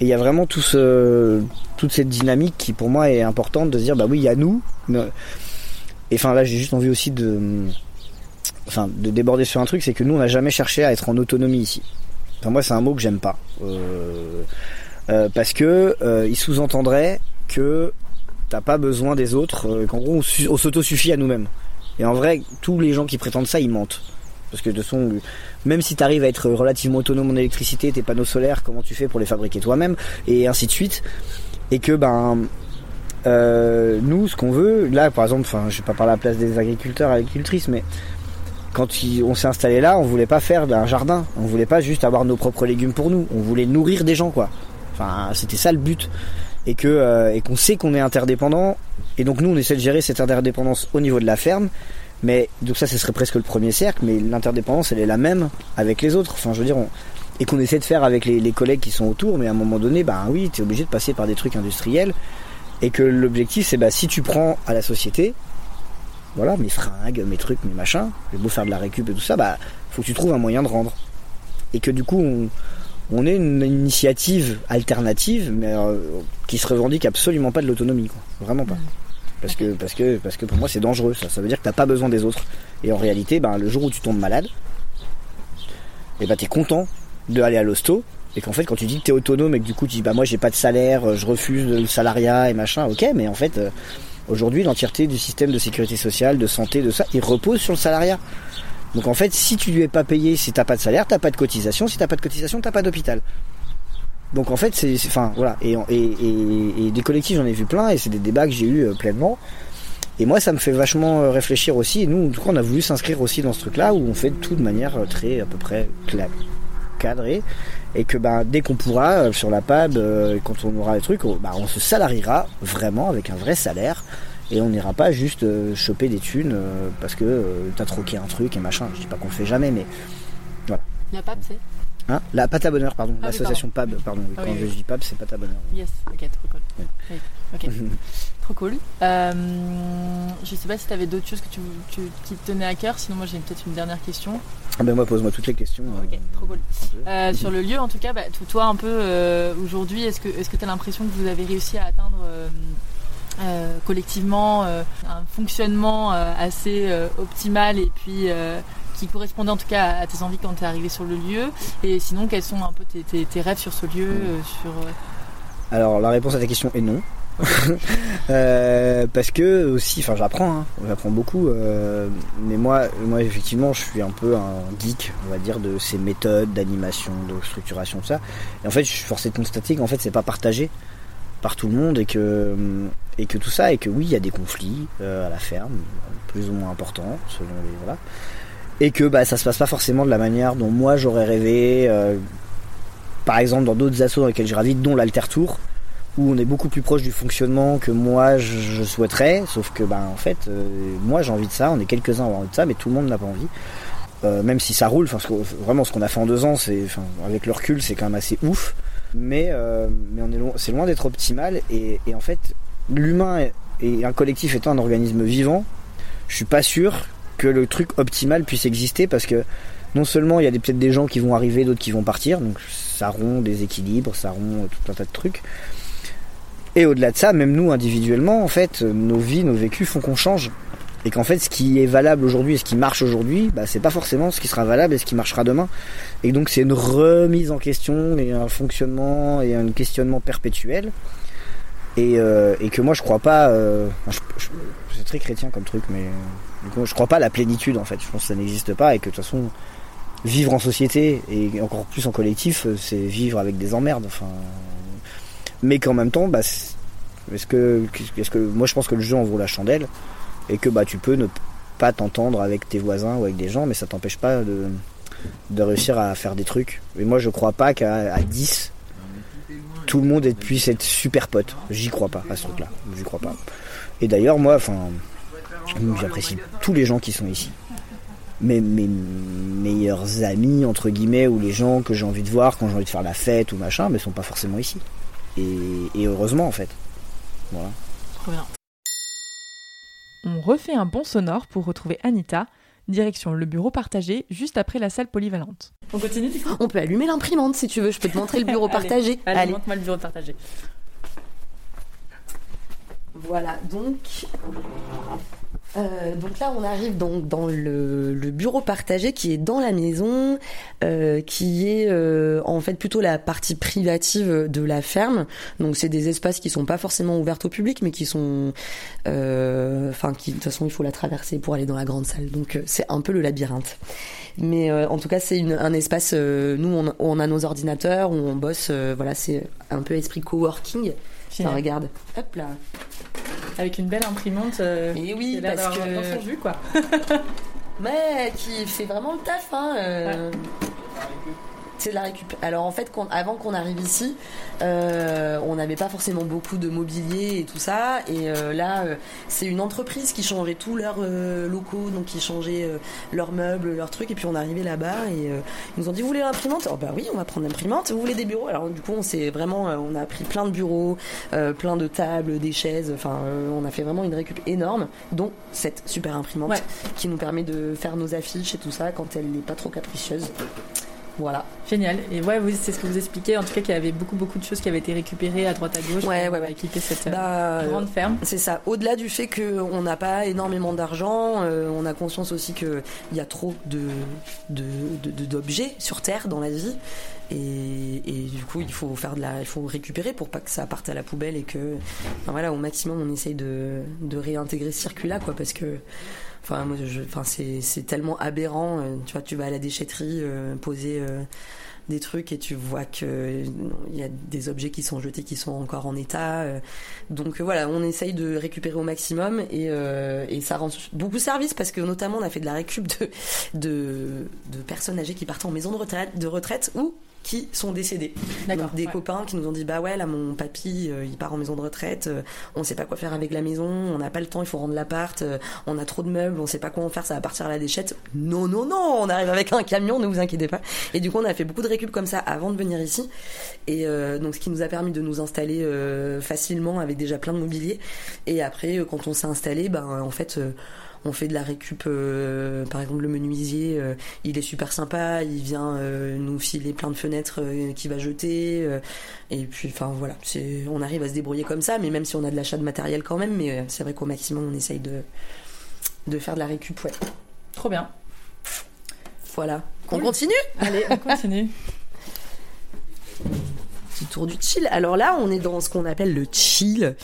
il y a vraiment toute cette dynamique qui pour moi est importante de se dire bah oui il y a nous. Et enfin là, j'ai juste envie aussi de, enfin, de déborder sur un truc, c'est que nous, on n'a jamais cherché à être en autonomie ici. Enfin, moi, c'est un mot que j'aime pas, parce que il sous-entendrait que t'as pas besoin des autres, qu'en gros, on, s'auto-suffit à nous-mêmes. Et en vrai, tous les gens qui prétendent ça, ils mentent. Parce que de son, même si tu arrives à être relativement autonome en électricité, tes panneaux solaires, comment tu fais pour les fabriquer toi-même, et ainsi de suite. Et que ben euh, nous, ce qu'on veut, là par exemple, enfin, je vais pas parler à la place des agriculteurs, agricultrices, mais quand on s'est installé là, on voulait pas faire un jardin, on voulait pas juste avoir nos propres légumes pour nous, on voulait nourrir des gens, quoi. Enfin, c'était ça le but, euh, et qu'on sait qu'on est interdépendant, et donc nous, on essaie de gérer cette interdépendance au niveau de la ferme. Mais donc ça, ce serait presque le premier cercle, mais l'interdépendance, elle est la même avec les autres. Enfin, je veux dire, et qu'on essaie de faire avec les, les, collègues qui sont autour, mais à un moment donné, bah oui, tu es obligé de passer par des trucs industriels et que l'objectif, c'est bah, si tu prends à la société, voilà, mes fringues, mes trucs, mes machins, j'ai beau faire de la récup et tout ça, bah, faut que tu trouves un moyen de rendre. Et que du coup, on, on est une initiative alternative, mais euh, qui se revendique absolument pas de l'autonomie, quoi. Vraiment pas. Parce que, parce que, parce que pour moi, c'est dangereux, ça. Ça veut dire que t'as pas besoin des autres. Et en réalité, bah, le jour où tu tombes malade, et bah, t'es content d'aller à l'hosto, et qu'en fait, quand tu dis que t'es autonome et que du coup tu dis bah moi j'ai pas de salaire, euh, je refuse le salariat et machin, ok, mais en fait euh, aujourd'hui l'entièreté du système de sécurité sociale, de santé, de ça, il repose sur le salariat. Donc en fait, si tu lui es pas payé, si t'as pas de salaire, t'as pas de cotisation, si t'as pas de cotisation, t'as pas d'hôpital. Donc en fait, c'est, enfin voilà, et, et, des collectifs j'en ai vu plein et c'est des débats que j'ai eu euh, pleinement. Et moi, ça me fait vachement réfléchir aussi. Et nous, en tout cas, on a voulu s'inscrire aussi dans ce truc-là où on fait tout de manière très à peu près cadrée et que bah, dès qu'on pourra euh, sur la PAB, euh, quand on aura les trucs, on, bah, on se salariera vraiment avec un vrai salaire et on n'ira pas juste euh, choper des thunes parce que t'as troqué un truc et machin. Je dis pas qu'on le fait jamais, mais voilà. La PAB, c'est Hein? La pâte à bonheur, pardon. Ah L'association PAB, pardon. Ah quand je dis PAB, c'est pâte à bonheur. Yes, ok, trop cool. Trop cool. Euh, je sais pas si tu avais d'autres choses que tu, qui te tenaient à cœur, sinon moi j'ai peut-être une dernière question. Ah ben moi pose-moi toutes les questions. Ok, euh, trop cool. Euh, sur le lieu en tout cas, bah, toi un peu euh, aujourd'hui, est-ce que est-ce que tu as l'impression que vous avez réussi à atteindre collectivement un fonctionnement assez optimal et puis qui correspondait en tout cas à tes envies quand tu es arrivé sur le lieu Et sinon, quels sont un peu tes, rêves sur ce lieu mm. sur, Alors, la réponse à ta question est non. Euh, parce que aussi, enfin j'apprends, hein, j'apprends beaucoup, euh, mais moi, moi effectivement, je suis un peu un geek, on va dire, de ces méthodes d'animation, de structuration, tout ça. Et en fait, je suis forcé de constater qu'en fait, c'est pas partagé par tout le monde et que et que tout ça et que oui, il y a des conflits euh, à la ferme, plus ou moins importants selon les voilà, et que bah ça se passe pas forcément de la manière dont moi j'aurais rêvé. par exemple, dans d'autres assos dans lesquels je ravite, dont l'Alter Tour où on est beaucoup plus proche du fonctionnement que moi je, souhaiterais, sauf que ben en fait euh, moi j'ai envie de ça, on est quelques-uns à avoir envie de ça, mais tout le monde n'a pas envie. Euh, même si ça roule, enfin vraiment ce qu'on a fait en deux ans, c'est avec le recul c'est quand même assez ouf, mais euh, c'est loin d'être optimal et, en fait l'humain et un collectif étant un organisme vivant, je suis pas sûr que le truc optimal puisse exister parce que non seulement il y a peut-être des gens qui vont arriver, d'autres qui vont partir, donc ça rompt des équilibres, ça rompt tout un tas de trucs. Et au-delà de ça, même nous individuellement, en fait, nos vies, nos vécus font qu'on change. Et qu'en fait, ce qui est valable aujourd'hui et ce qui marche aujourd'hui, bah, c'est pas forcément ce qui sera valable et ce qui marchera demain. Et donc, c'est une remise en question et un fonctionnement et un questionnement perpétuel. Et, euh, que moi, je crois pas. Euh, c'est très chrétien comme truc, mais je crois pas à la plénitude en fait. Je pense que ça n'existe pas et que de toute façon, vivre en société et encore plus en collectif, c'est vivre avec des emmerdes. Enfin, mais qu'en même temps, bah, est-ce que, est-ce que, moi je pense que le jeu en vaut la chandelle et que bah tu peux ne pas t'entendre avec tes voisins ou avec des gens, mais ça t'empêche pas de, de réussir à faire des trucs. Et moi je crois pas qu'à 10, tout le monde puisse être super pote. J'y crois pas à ce truc-là. J'y crois pas. Et d'ailleurs, moi, enfin, j'apprécie tous les gens qui sont ici. Mes, mes meilleurs amis, entre guillemets, ou les gens que j'ai envie de voir quand j'ai envie de faire la fête ou machin, mais sont pas forcément ici. Et, heureusement en fait. Voilà. On refait un bon sonore pour retrouver Anita, direction le bureau partagé, juste après la salle polyvalente. On continue On peut allumer l'imprimante si tu veux, je peux te montrer le bureau partagé. Allez, montre-moi le bureau partagé. Voilà, donc euh, donc là, on arrive donc dans le, bureau partagé qui est dans la maison, euh, qui est euh, en fait plutôt la partie privative de la ferme. Donc c'est des espaces qui sont pas forcément ouverts au public, mais qui sont, enfin, qui de toute façon il faut la traverser pour aller dans la grande salle. Donc c'est un peu le labyrinthe. Mais en tout cas, c'est un espace. nous, on, on, a nos ordinateurs où on bosse. voilà, c'est un peu esprit coworking. Ça regarde. Hop là. Avec une belle imprimante. Euh, Et oui, parce que. Dans son jus, quoi. Mais qui fait vraiment le taf, hein. Euh c'est de la récup. Alors en fait, avant qu'on arrive ici, euh, on n'avait pas forcément beaucoup de mobilier et tout ça. Et euh, là, euh, c'est une entreprise qui changeait tous leurs locaux, donc qui changeait leurs meubles, leurs trucs. Et puis on est arrivé là-bas et ils nous ont dit vous voulez l'imprimante? Oh bah oui, on va prendre l'imprimante. Vous voulez des bureaux? Alors du coup, on s'est vraiment, on a pris plein de bureaux, plein de tables, des chaises. Enfin, on a fait vraiment une récup énorme, dont cette super imprimante qui nous permet de faire nos affiches et tout ça quand elle n'est pas trop capricieuse. Voilà. Génial. Et ouais, c'est ce que vous expliquez. En tout cas, qu'il y avait beaucoup, beaucoup de choses qui avaient été récupérées à droite à gauche ouais, pour ouais, équiper cette euh, bah, grande ferme. C'est ça. Au-delà du fait qu'on n'a pas énormément d'argent, euh, on a conscience aussi qu'il y a trop de, d'objets sur Terre dans la vie. Et, du coup, il faut faire de la, il faut récupérer pour pas que ça parte à la poubelle et que, voilà, au maximum, on essaye de, de réintégrer ce circuit-là, quoi, parce que C'est tellement aberrant. Euh, tu tu vas à la déchetterie euh, poser euh, des trucs et tu vois que il y a des objets qui sont jetés qui sont encore en état. donc voilà, on essaye de récupérer au maximum et, ça rend beaucoup service parce que notamment on a fait de la récup de, de, de personnes âgées qui partent en maison de retraite, de retraite ou qui sont décédés. Donc, des copains qui nous ont dit bah ouais là mon papy euh, il part en maison de retraite, euh, on sait pas quoi faire avec la maison, on n'a pas le temps, il faut rendre l'appart, euh, on a trop de meubles, on sait pas quoi en faire, ça va partir à la déchette. Non non non, on arrive avec un camion, ne vous inquiétez pas. Et du coup on a fait beaucoup de récup comme ça avant de venir ici. Et donc ce qui nous a permis de nous installer facilement avec déjà plein de mobilier. Et après quand on s'est installé, ben en fait on fait de la récup. Euh, par exemple, le menuisier, euh, il est super sympa, il vient euh, nous filer plein de fenêtres qu'il va jeter. et puis, enfin voilà, on arrive à se débrouiller comme ça, mais même si on a de l'achat de matériel quand même, mais c'est vrai qu'au maximum, on essaye de, de faire de la récup, ouais. Trop bien. Voilà. On continue? Allez, on continue. tour du chill. Alors là, on est dans ce qu'on appelle le chill,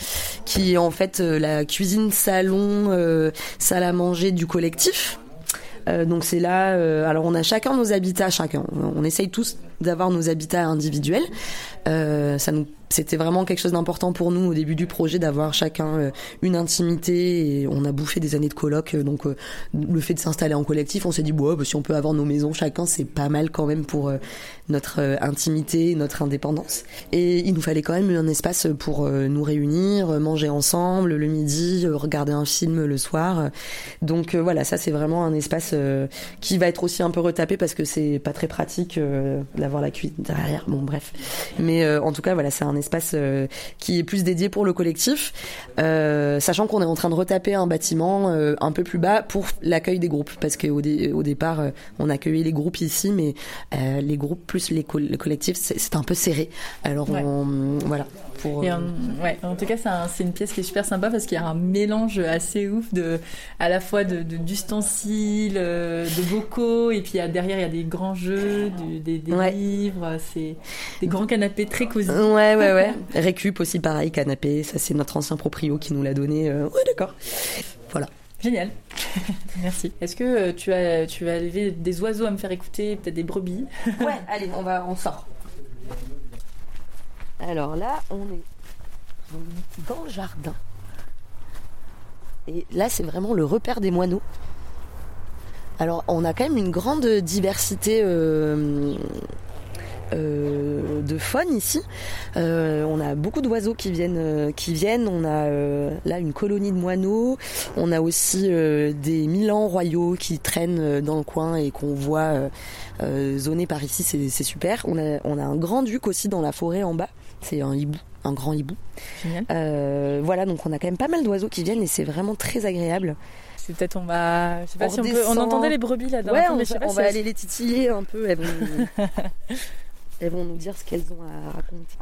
qui est en fait euh, la cuisine salon, euh, salle à manger du collectif. Euh, donc c'est là, alors on a chacun nos habitats, chacun. On essaye tous d'avoir nos habitats individuels. ça nous c'était vraiment quelque chose d'important pour nous au début du projet d'avoir chacun euh, une intimité et on a bouffé des années de coloc euh, donc euh, le fait de s'installer en collectif on s'est dit bon bah, si on peut avoir nos maisons chacun c'est pas mal quand même pour notre intimité notre indépendance. Et il nous fallait quand même un espace pour nous réunir manger ensemble le midi regarder un film le soir. Donc voilà ça c'est vraiment un espace qui va être aussi un peu retapé parce que c'est pas très pratique d'avoir la cuisine derrière. Bon bref. Mais en tout cas voilà c'est un espace euh, qui est plus dédié pour le collectif, euh, sachant qu'on est en train de retaper un bâtiment euh, un peu plus bas pour l'accueil des groupes, parce qu'au au départ, on accueillait les groupes ici, mais les groupes plus les, collectifs, c'est un peu serré. Alors voilà. Pour, ouais, en tout cas, c'est une pièce qui est super sympa parce qu'il y a un mélange assez ouf de, à la fois d'ustensiles, de, de, bocaux, et puis derrière, il y a des grands jeux, des, livres, c'est des grands canapés très cosy. Ouais, ouais, ouais. Récup aussi, pareil, canapé. Ça, c'est notre ancien proprio qui nous l'a donné. Euh, ouais, d'accord. Voilà. Génial. Merci. Est-ce que euh, tu as, tu as élevé des oiseaux à me faire écouter, peut-être des brebis? Ouais, allez, on va, on sort. Alors là, on est dans le jardin. Et là, c'est vraiment le repère des moineaux. Alors, on a quand même une grande diversité euh, euh, de faune ici. Euh, on a beaucoup d'oiseaux qui viennent, euh, qui viennent. On a là une colonie de moineaux. On a aussi des milans royaux qui traînent dans le coin et qu'on voit zoner par ici. C'est super. On a, on a un grand duc aussi dans la forêt en bas. C'est un hibou un grand hibou. voilà, donc on a quand même pas mal d'oiseaux qui viennent et c'est vraiment très agréable. C'est peut-être on va, je sais pas si on, peut, on entendait les brebis là. Ouais, on, on va aller les titiller un peu. Elles vont, elles vont nous dire ce qu'elles ont à raconter.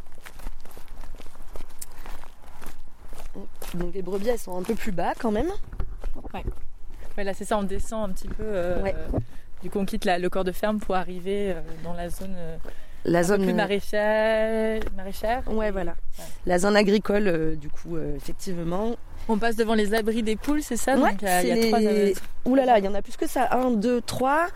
Donc les brebis, elles sont un peu plus bas quand même. Ouais. là c'est ça, on descend un petit peu. Du coup, on quitte le corps de ferme pour arriver dans la zone la zone plus maraîchère, maraîchère. Ouais, voilà. La zone agricole, euh, du coup, euh, effectivement. On passe devant les abris des poules, c'est ça? Ouais, Donc, il y a, trois Ouh là là, il y en a plus que ça. Un, deux, trois,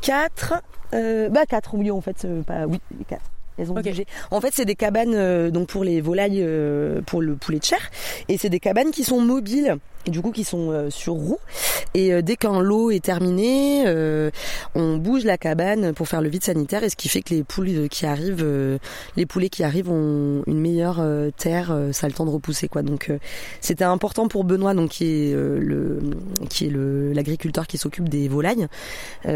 quatre. Euh, bah quatre, oui, en fait, pas oui, quatre. Elles ont bougé. En fait, c'est des cabanes donc pour les volailles, pour le poulet de chair, et c'est des cabanes qui sont mobiles du coup qui sont euh, sur roue. Et euh, dès qu'un lot est terminé, euh, on bouge la cabane pour faire le vide sanitaire et ce qui fait que les poules qui arrivent, les poulets qui arrivent ont une meilleure terre, ça a le temps de repousser quoi. Donc c'était important pour Benoît, donc qui est le qui est le l'agriculteur qui s'occupe des volailles.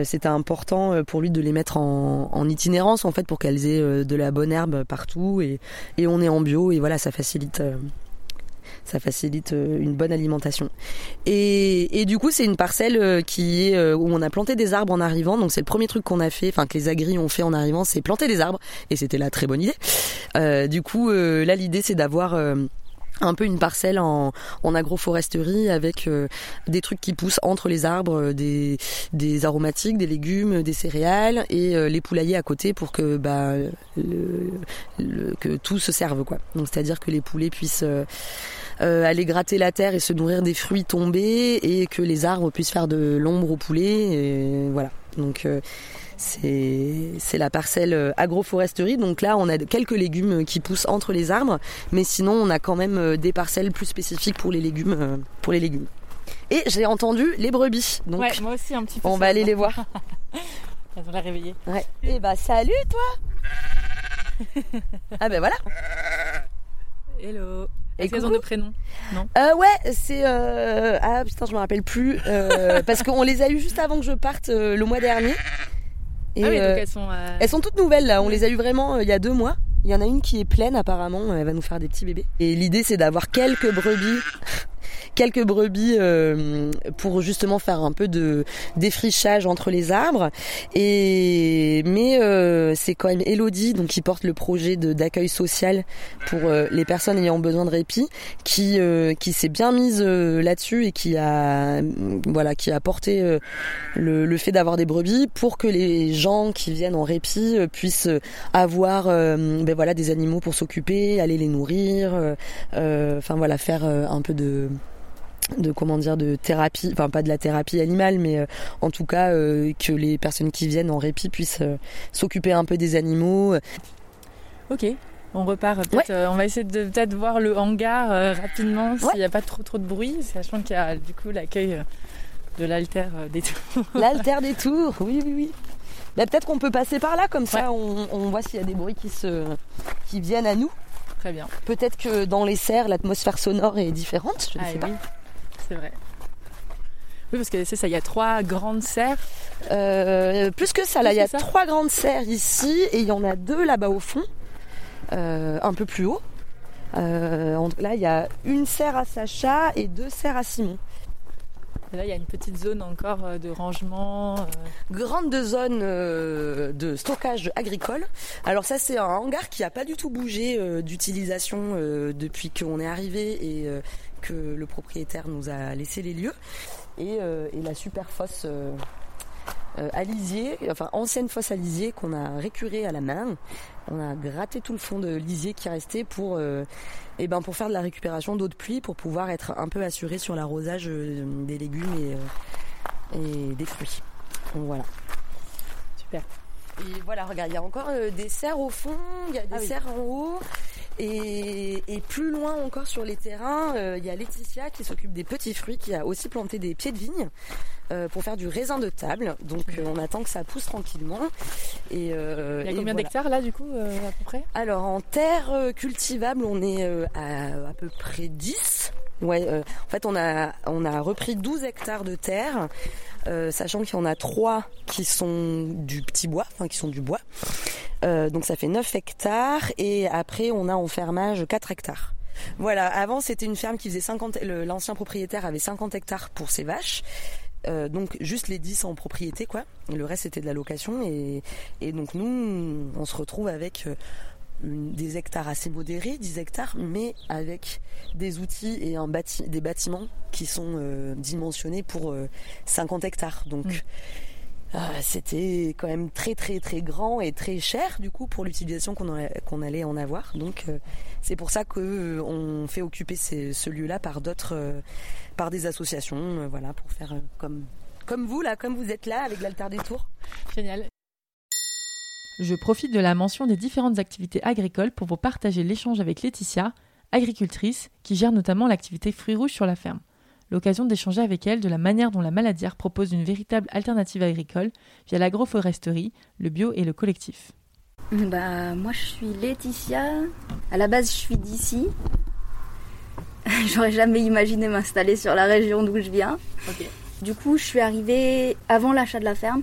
c'était important pour lui de les mettre en, en itinérance en fait pour qu'elles aient de la bonne herbe partout et, et on est en bio et voilà ça facilite ça facilite euh, une bonne alimentation. Et, du coup, c'est une parcelle euh, qui est euh, où on a planté des arbres en arrivant. Donc c'est le premier truc qu'on a fait, enfin que les agris ont fait en arrivant, c'est planter des arbres. Et c'était la très bonne idée. du coup, là, l'idée c'est d'avoir un peu une parcelle en, en agroforesterie avec des trucs qui poussent entre les arbres, des, des aromatiques, des légumes, des céréales et les poulaillers à côté pour que bah le, que tout se serve quoi. Donc c'est-à-dire que les poulets puissent euh, aller gratter la terre et se nourrir des fruits tombés et que les arbres puissent faire de l'ombre aux poulets. Et voilà. Donc euh, c'est la parcelle euh, agroforesterie. Donc là, on a quelques légumes qui poussent entre les arbres, mais sinon, on a quand même des parcelles plus spécifiques pour les légumes. Pour les légumes. Et j'ai entendu les brebis. Donc ouais, moi aussi un petit peu. On va aller les voir. Elles ont la réveiller. Ouais. Et eh bah salut toi. ah ben voilà. Hello. Est-ce qu'elles ont de prénoms? Non. Euh, ouais, c'est euh... ah putain, je me rappelle plus euh, parce qu'on les a eu juste avant que je parte euh, le mois dernier. Et, ah oui, donc elles sont. Elles sont toutes nouvelles là. On les a eu vraiment il y a deux mois. Il y en a une qui est pleine apparemment. Elle va nous faire des petits bébés. Et l'idée c'est d'avoir quelques brebis quelques brebis euh, pour justement faire un peu de défrichage entre les arbres. Et mais euh, c'est quand même Elodie donc qui porte le projet d'accueil social pour euh, les personnes ayant besoin de répit, qui qui s'est bien mise là-dessus et qui a voilà qui a porté le, le, fait d'avoir des brebis pour que les gens qui viennent en répit puissent avoir ben voilà des animaux pour s'occuper, aller les nourrir, enfin voilà faire un peu de de comment dire de thérapie enfin pas de la thérapie animale mais euh, en tout cas euh, que les personnes qui viennent en répit puissent euh, s'occuper un peu des animaux. Ok. On repart on va essayer de peut-être voir le hangar rapidement s'il n'y a pas trop trop de bruit sachant qu'il y a du coup l'accueil de l'alter des tours. L'alter des tours oui oui oui. Bah, peut-être qu'on peut passer par là comme ça on, voit s'il y a des bruits qui se qui viennent à nous. Très bien. Peut-être que dans les serres l'atmosphère sonore est différente je ne ah sais pas c'est vrai. Oui, parce que c'est ça, il y a trois grandes serres. Euh, plus que ça, là, il y a trois grandes serres ici et il y en a deux là-bas au fond, euh, un peu plus haut. Euh, là, il y a une serre à Sacha et deux serres à Simon. Et là, il y a une petite zone encore de rangement. Grande zone de stockage agricole. Alors ça, c'est un hangar qui n'a pas du tout bougé d'utilisation depuis qu'on est arrivé et que le propriétaire nous a laissé les lieux. Et, euh, la super fosse euh, euh, à lisier, enfin ancienne fosse à lisier qu'on a récurée à la main. On a gratté tout le fond de lisier qui restait pour, et eh ben pour faire de la récupération d'eau de pluie pour pouvoir être un peu assuré sur l'arrosage des légumes et, et des fruits. Donc voilà. Super. Et voilà, regarde, il y a encore des serres au fond, il y a des ah serres en haut. Et, plus loin encore sur les terrains, euh, il y a Laetitia qui s'occupe des petits fruits, qui a aussi planté des pieds de vigne euh, pour faire du raisin de table. Donc euh, on attend que ça pousse tranquillement. Et, il y a combien d'hectares là du coup à peu près? Alors en terre cultivable, on est à à peu près 10. Ouais, en fait on a on a repris 12 hectares de terre. sachant qu'il y en a trois qui sont du petit bois, enfin qui sont du bois. Euh, donc ça fait 9 hectares et après on a en fermage 4 hectares. Voilà, avant c'était une ferme qui faisait 50 l'ancien propriétaire avait 50 hectares pour ses vaches. Euh, donc juste les 10 en propriété quoi. le reste c'était de la location et, et donc nous on se retrouve avec des hectares assez modérés, 10 hectares, mais avec des outils et un des bâtiments qui sont dimensionnés pour 50 hectares. Donc mm. c'était quand même très très très grand et très cher du coup pour l'utilisation qu'on allait en avoir. Donc c'est pour ça que on fait occuper ce lieu-là par d'autres, par des associations, voilà, pour faire comme comme vous là, comme vous êtes là avec l'altar des tours. Génial. Je profite de la mention des différentes activités agricoles pour vous partager l'échange avec Laetitia, agricultrice, qui gère notamment l'activité fruits rouges sur la ferme. L'occasion d'échanger avec elle de la manière dont la maladière propose une véritable alternative agricole via l'agroforesterie, le bio et le collectif. Bah, moi je suis Laetitia. À la base, je suis d'ici. J'aurais jamais imaginé m'installer sur la région d'où je viens. Du coup, je suis arrivée avant l'achat de la ferme.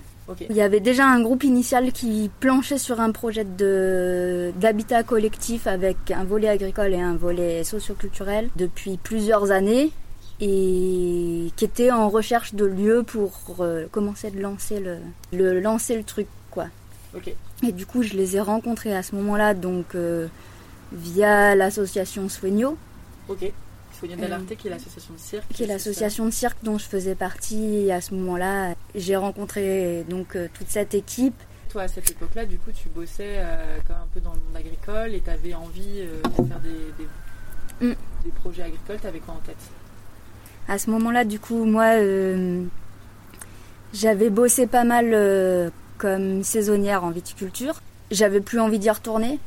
Il y avait déjà un groupe initial qui planchait sur un projet d'habitat collectif avec un volet agricole et un volet socioculturel depuis plusieurs années et qui était en recherche de lieux pour euh, commencer de lancer le, lancer le truc quoi. Et du coup, je les ai rencontrés à ce moment-là donc euh, via l'association Sueño. Sonia Dallarte, qui est l'association de cirque. Qui est l'association de cirque dont je faisais partie à ce moment-là. J'ai rencontré donc euh, toute cette équipe. Toi, à cette époque-là, du coup, tu bossais euh, comme un peu dans le monde agricole et tu avais envie euh, de faire des, mm. des, projets agricoles. Tu avais quoi en tête? À ce moment-là, du coup, moi, j'avais bossé pas mal comme saisonnière en viticulture. J'avais plus envie d'y retourner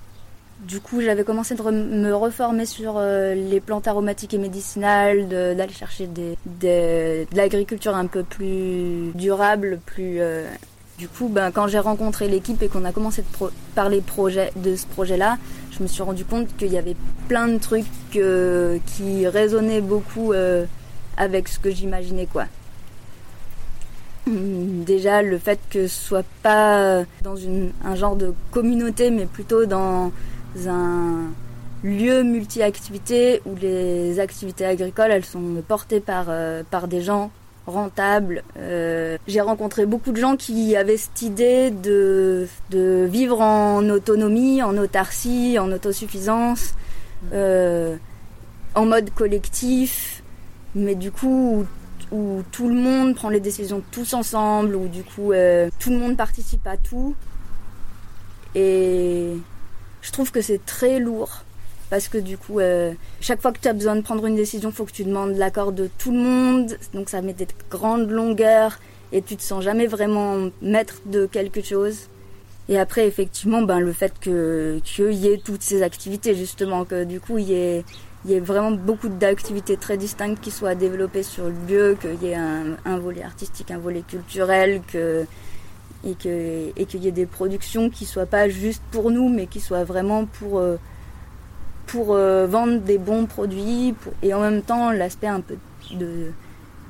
du coup, j'avais commencé de me reformer sur euh, les plantes aromatiques et médicinales, d'aller chercher de l'agriculture un peu plus durable, plus. Euh, du coup, ben, quand j'ai rencontré l'équipe et qu'on a commencé de parler projet, de ce projet-là, je me suis rendu compte qu'il y avait plein de trucs euh, qui résonnaient beaucoup avec ce que j'imaginais, quoi. Déjà, le fait que ce soit pas dans une, un genre de communauté, mais plutôt dans un lieu multi-activités où les activités agricoles elles sont portées par, euh, par des gens rentables. Euh, j'ai rencontré beaucoup de gens qui avaient cette idée de, de vivre en autonomie, en autarcie, en autosuffisance, euh, en mode collectif, mais du coup où, où, tout le monde prend les décisions tous ensemble, où du coup tout le monde participe à tout. Et je trouve que c'est très lourd. Parce que du coup, euh, chaque fois que tu as besoin de prendre une décision, faut que tu demandes l'accord de tout le monde. Donc ça met des grandes longueurs et tu te sens jamais vraiment maître de quelque chose. Et après, effectivement, ben, le fait qu'il y ait toutes ces activités, justement, que du coup, il y ait, y ait vraiment beaucoup d'activités très distinctes qui soient développées sur le lieu, qu'il y ait un, un, volet artistique, un volet culturel, que et qu'il y ait des productions qui soient pas juste pour nous mais qui soient vraiment pour euh, pour euh, vendre des bons produits et en même temps l'aspect un peu de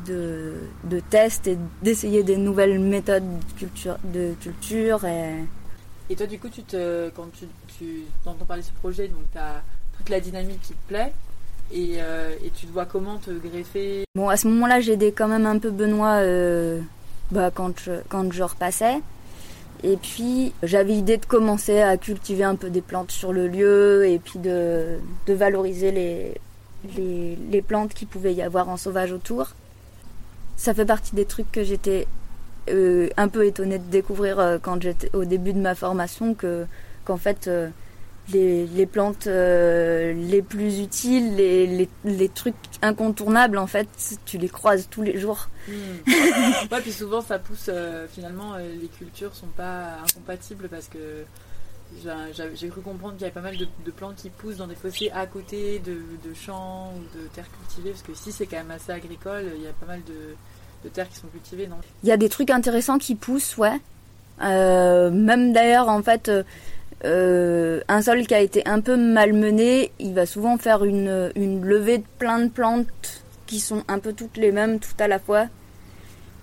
de, de test et d'essayer des nouvelles méthodes de culture, de culture et... et toi du coup tu te quand tu, tu entends parler de ce projet donc tu as toute la dynamique qui te plaît et, euh, et tu te vois comment te greffer? Bon, à ce moment-là, j'ai aidé quand même un peu Benoît bah, quand, je, quand je repassais. Et puis j'avais idée de commencer à cultiver un peu des plantes sur le lieu et puis de, de valoriser les, les, les, plantes qu'il pouvait y avoir en sauvage autour. Ça fait partie des trucs que j'étais euh, un peu étonnée de découvrir euh, quand j'étais au début de ma formation que qu'en fait euh, les, plantes euh, les plus utiles, les, les, trucs incontournables, en fait, tu les croises tous les jours. Hmm. ouais, puis souvent ça pousse, euh, finalement, euh, les cultures sont pas incompatibles parce que j'ai cru comprendre qu'il y avait pas mal de, plantes qui poussent dans des fossés à côté de, de, champs ou de terres cultivées, parce que ici c'est quand même assez agricole, il y a pas mal de, de terres qui sont cultivées, non? Il y a des trucs intéressants qui poussent, ouais. même d'ailleurs, en fait euh, un sol qui a été un peu malmené, il va souvent faire une, levée de plein de plantes qui sont un peu toutes les mêmes tout à la fois.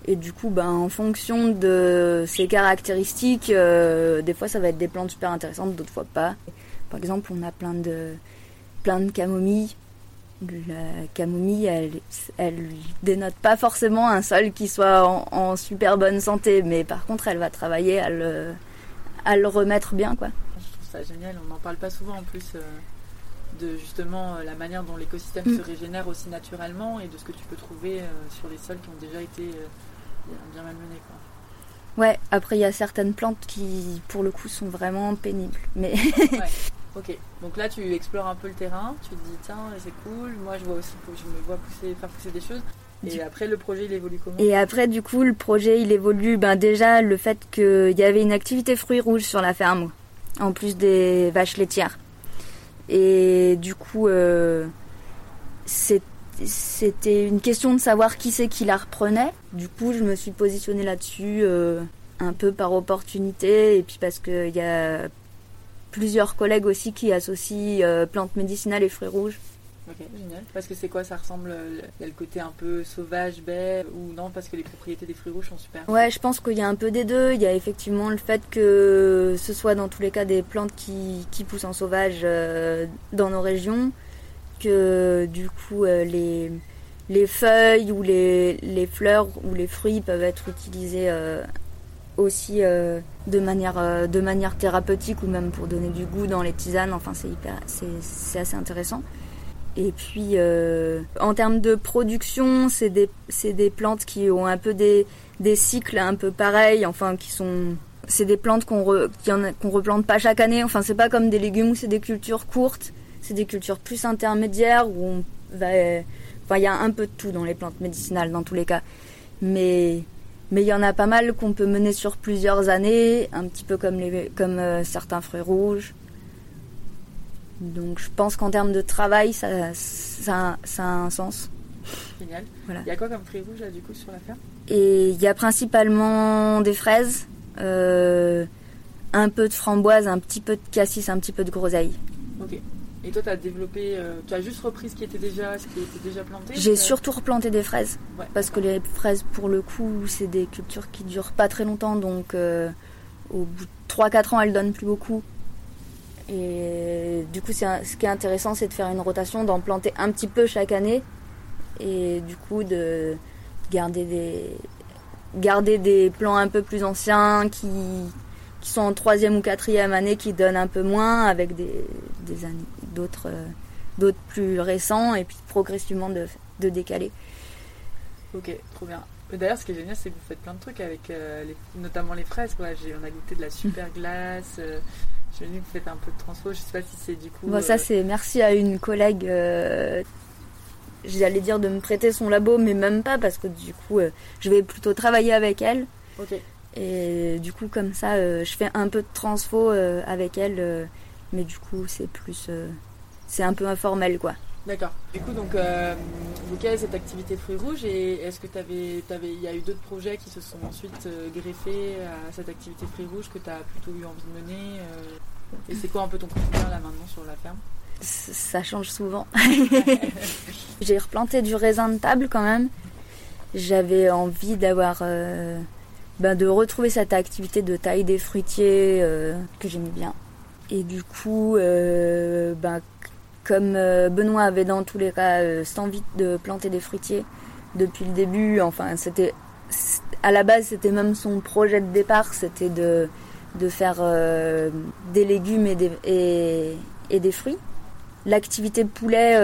Et du coup, ben, en fonction de ses caractéristiques, euh, des fois ça va être des plantes super intéressantes, d'autres fois pas. Par exemple, on a plein de, plein de camomilles. La camomille, elle, elle dénote pas forcément un sol qui soit en, en super bonne santé, mais par contre, elle va travailler à le, à le remettre bien, quoi ça génial. On n'en parle pas souvent en plus de justement la manière dont l'écosystème mm. se régénère aussi naturellement et de ce que tu peux trouver sur les sols qui ont déjà été bien malmenés. Quoi. Ouais, après il y a certaines plantes qui pour le coup sont vraiment pénibles. Mais ouais. Ok, donc là tu explores un peu le terrain, tu te dis tiens c'est cool, moi je vois aussi je me vois pousser, faire pousser des choses. Et après le projet il évolue comment? Et après du coup le projet il évolue ben déjà le fait qu'il y avait une activité fruits rouges sur la ferme, en plus des vaches laitières. Et du coup euh, c'était une question de savoir qui c'est qui la reprenait. Du coup je me suis positionnée là-dessus euh, un peu par opportunité et puis parce qu'il y a plusieurs collègues aussi qui associent euh, plantes médicinales et fruits rouges. Ok, génial. Parce que c'est quoi Ça ressemble. Il y a le côté un peu sauvage, baie, ou non Parce que les propriétés des fruits rouges sont super. Ouais, je pense qu'il y a un peu des deux. Il y a effectivement le fait que ce soit dans tous les cas des plantes qui, qui poussent en sauvage euh, dans nos régions, que du coup euh, les, les feuilles ou les, les, fleurs ou les fruits peuvent être utilisés aussi euh, de manière euh, de manière thérapeutique ou même pour donner du goût dans les tisanes. Enfin, c'est hyper, c'est assez intéressant. Et puis, euh, en termes de production, c'est des, des plantes qui ont un peu des, des cycles un peu pareils, enfin, qui sont. C'est des plantes qu'on re, qu'on replante pas chaque année. Enfin, c'est pas comme des légumes où c'est des cultures courtes. C'est des cultures plus intermédiaires où on va. Enfin, il y a un peu de tout dans les plantes médicinales, dans tous les cas. Mais mais il y en a pas mal qu'on peut mener sur plusieurs années, un petit peu comme, les, comme euh, certains fruits rouges. Donc je pense qu'en termes de travail, ça, ça, ça, a un sens. Génial. Voilà. Il y a quoi comme fruits rouges là, du coup sur la ferme Et il y a principalement des fraises, euh, un peu de framboise, un petit peu de cassis, un petit peu de groseille. Ok. Et toi, tu as développé, euh, tu as juste repris ce qui était déjà, ce qui était déjà planté J'ai surtout replanté des fraises. Parce que les fraises, pour le coup, c'est des cultures qui durent pas très longtemps. Donc, euh, au bout de 3-4 ans, elles donnent plus beaucoup. Et du coup, ce qui est intéressant, c'est de faire une rotation, d'en planter un petit peu chaque année. Et du coup, de garder des, garder des plants un peu plus anciens qui, qui sont en troisième ou quatrième année qui donnent un peu moins avec des, des d'autres euh, d'autres plus récents et puis progressivement de, de décaler. Ok, trop bien. D'ailleurs, ce qui est génial, c'est que vous faites plein de trucs avec euh, notamment les fraises. Quoi. On a goûté de la super glace. Euh, J'ai vu que vous faites un peu de transfo. Je sais pas si c'est du coup. Bon, ça, c'est merci à une collègue. J'allais dire de me prêter son labo, mais même pas parce que du coup, je vais plutôt travailler avec elle. Et du coup, comme ça, je fais un peu de transfo avec elle mais du coup c'est plus euh, c'est un peu informel quoi. D'accord. Du coup, donc, euh, vous avez cette activité Fruits Rouges et est-ce que tu avais, il y a eu d'autres projets qui se sont ensuite euh, greffés à cette activité Fruits Rouges que tu as plutôt eu envie de mener Et c'est quoi un peu ton quotidien là maintenant sur la ferme? Ça change souvent. J'ai replanté du raisin de table quand même. J'avais envie d'avoir, ben, de retrouver cette activité de taille des fruitiers que j'aimais bien. Et du coup, euh, ben, comme euh, Benoît avait dans tous les cas euh, envie de planter des fruitiers depuis le début, enfin c'était à la base c'était même son projet de départ, c'était de, de faire des légumes et des, et, des fruits. L'activité poulet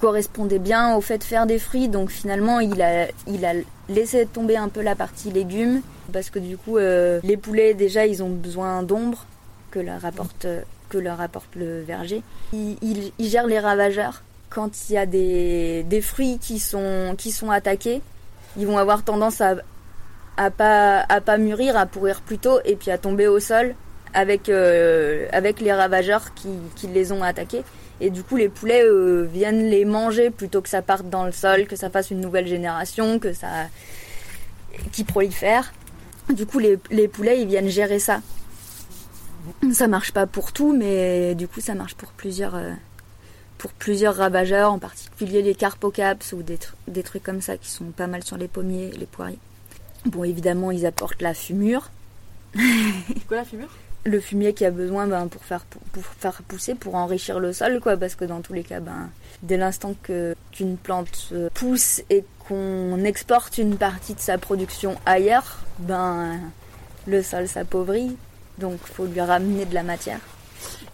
correspondait bien au fait de faire des fruits, donc finalement il a, il a laissé tomber un peu la partie légumes parce que du coup les poulets déjà ils ont besoin d'ombre que leur apporte, que leur apporte le verger. Il, gère les ravageurs. Quand il y a des, des, fruits qui sont, qui sont attaqués, ils vont avoir tendance à, à pas, à pas mûrir, à pourrir plus tôt et puis à tomber au sol avec, euh, avec les ravageurs qui, qui, les ont attaqués. Et du coup, les poulets euh, viennent les manger plutôt que ça parte dans le sol, que ça fasse une nouvelle génération, que ça qui prolifère. Du coup, les, les poulets, ils viennent gérer ça. Ça marche pas pour tout, mais du coup, ça marche pour plusieurs, euh, pour plusieurs ravageurs, en particulier les carpocaps ou des, des, trucs comme ça qui sont pas mal sur les pommiers, les poiriers. Bon, évidemment, ils apportent la fumure. quoi la fumure? Le fumier qui a besoin ben, pour, faire, pour, faire pousser, pour enrichir le sol, quoi, parce que dans tous les cas, ben, dès l'instant qu'une plante pousse et qu'on exporte une partie de sa production ailleurs, ben, le sol s'appauvrit donc il faut lui ramener de la matière.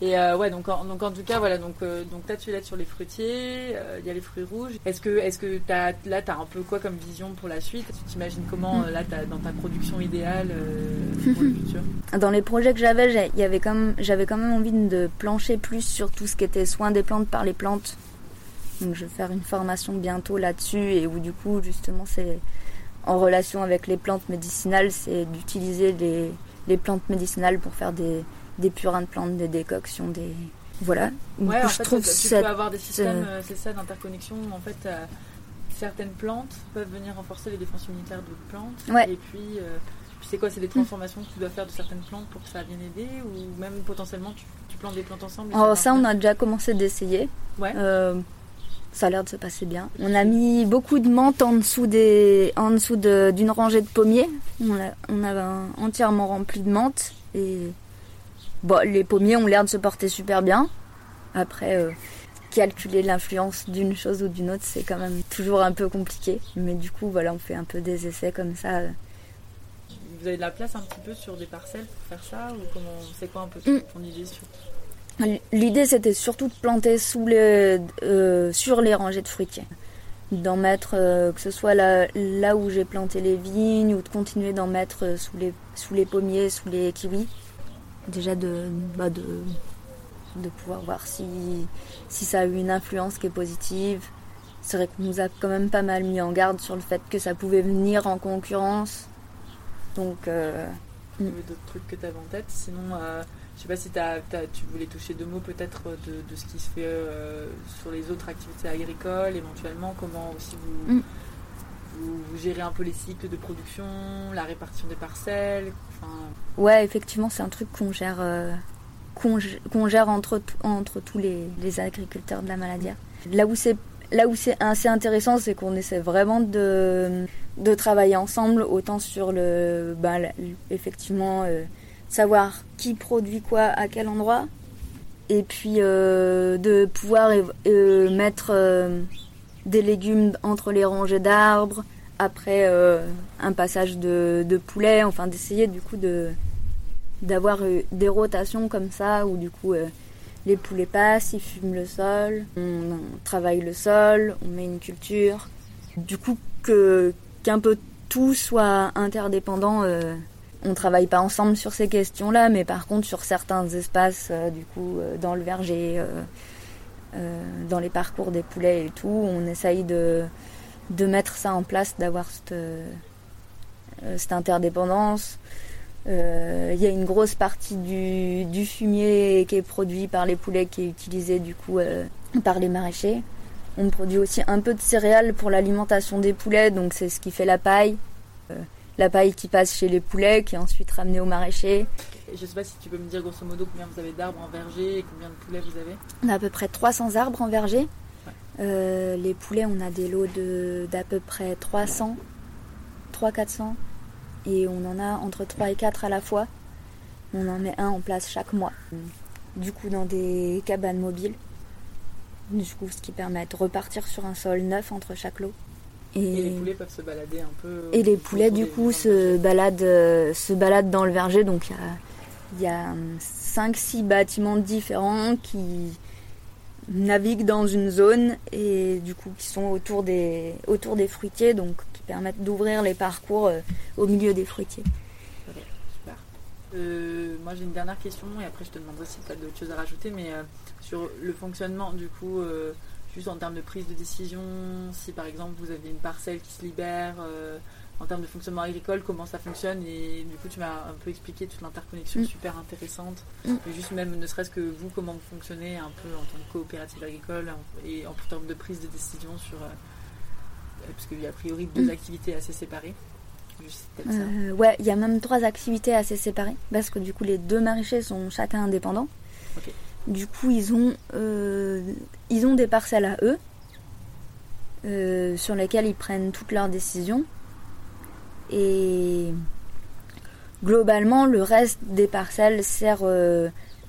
Et euh, ouais, donc en, donc en tout cas, voilà, donc, euh, donc tu es là sur les fruitiers, euh, il y a les fruits rouges. Est-ce que, est-ce que as, là, tu as un peu quoi comme vision pour la suite? Tu t'imagines comment, mm. là, as, dans ta production idéale pour le futur? Dans les projets que j'avais, j'avais quand, j'avais quand même envie de plancher plus sur tout ce qui était soin des plantes par les plantes. Donc je vais faire une formation bientôt là-dessus et où du coup, justement, c'est en relation avec les plantes médicinales, c'est d'utiliser les, les plantes médicinales pour faire des des purins de plantes, des décoctions, des voilà. Ouais, en fait, tu peux avoir des systèmes, euh, c'est ça, d'interconnexion. En fait, euh, certaines plantes peuvent venir renforcer les défenses immunitaires d'autres plantes. Ouais. Et puis, euh, c'est quoi C'est des transformations que tu dois faire de certaines plantes pour que ça vienne aider Ou même potentiellement, tu, plantes des plantes ensemble Alors, ça, on a déjà commencé d'essayer. Ouais. Ça a l'air de se passer bien. On a mis beaucoup de menthe en dessous des, en dessous d'une rangée de pommiers. On, a, on entièrement rempli de menthe et Bon, les pommiers ont l'air de se porter super bien. Après, euh, calculer l'influence d'une chose ou d'une autre, c'est quand même toujours un peu compliqué. Mais du coup, voilà, on fait un peu des essais comme ça. Vous avez de la place un petit peu sur des parcelles pour faire ça Ou comment c'est quoi un peu mm. ton idée sur... L'idée, c'était surtout de planter euh, sur les rangées de fruitiers. D'en mettre, euh, que ce soit là, où j'ai planté les vignes, ou de continuer d'en mettre sous les, sous les pommiers, sous les kiwis déjà de, bah de, de pouvoir voir si, si ça a eu une influence qui est positive. C'est vrai qu'on nous a quand même pas mal mis en garde sur le fait que ça pouvait venir en concurrence. Donc. Euh, il y avait d'autres trucs que tu avais en tête Sinon, euh, sais pas si tu voulais toucher deux mots peut-être de, de, ce qui se fait euh, sur les autres activités agricoles, éventuellement, comment aussi vous. Mm vous, gérez un peu les cycles de production, la répartition des parcelles Ouais, effectivement, c'est un truc qu'on gère, euh, qu'on gère entre, entre tous les, les, agriculteurs de la maladie. Là où c'est là où c'est assez intéressant, c'est qu'on essaie vraiment de, de travailler ensemble, autant sur le, bah, effectivement, euh, savoir qui produit quoi à quel endroit, et puis euh, de pouvoir mettre des légumes entre les rangées d'arbres, après euh, un passage de, de poulet, enfin d'essayer du coup de d'avoir euh, des rotations comme ça où du coup euh, les poulets passent, ils fument le sol, on, travaille le sol, on met une culture. Du coup qu'un peu tout soit interdépendant. On travaille pas ensemble sur ces questions-là, mais par contre sur certains espaces, du coup dans le verger, dans les parcours des poulets et tout, on essaye de mettre ça en place, d'avoir cette, euh, cette interdépendance. Euh, il y a une grosse partie du, du, fumier qui est produit par les poulets qui est utilisé du coup euh, par les maraîchers. On produit aussi un peu de céréales pour l'alimentation des poulets, donc c'est ce qui fait la paille. La paille qui passe chez les poulets, qui est ensuite ramenée aux maraîchers. Je ne sais pas si tu peux me dire grosso modo combien vous avez d'arbres en verger et combien de poulets vous avez On a à peu près 300 arbres en verger. Euh, les poulets, on a des lots d'à peu près 300, 300-400. Et on en a entre 3 et 4 à la fois. On en met un en place chaque mois. Du coup, dans des cabanes mobiles. Du coup, ce qui permet de repartir sur un sol neuf entre chaque lot. Et, les poulets peuvent se balader un peu. Et les poulets, du coup, se baladent, euh, se baladent dans le verger. Donc, il y a 5-6 bâtiments différents qui, naviguent dans une zone et du coup qui sont autour des, autour des fruitiers, donc qui permettent d'ouvrir les parcours euh, au milieu des fruitiers. super. Euh, moi j'ai une dernière question et après je te demanderai si tu as d'autres choses à rajouter, mais euh, sur le fonctionnement du coup, juste en termes de prise de décision, si par exemple vous avez une parcelle qui se libère, en termes de fonctionnement agricole, comment ça fonctionne. Et du coup, tu m'as un peu expliqué toute l'interconnexion mm. super intéressante. Mm. juste même, ne serait-ce que vous, comment vous fonctionnez un peu en tant que coopérative agricole et en termes de prise de décision sur. Euh, parce qu'il y a a priori deux mm. activités assez séparées. Euh, ouais, il y a même trois activités assez séparées parce que du coup, les deux maraîchers sont chacun indépendants. Du coup, ils ont, euh, ils ont des parcelles à eux. sur lesquelles ils prennent toutes leurs décisions. Et globalement, le reste des parcelles sert euh,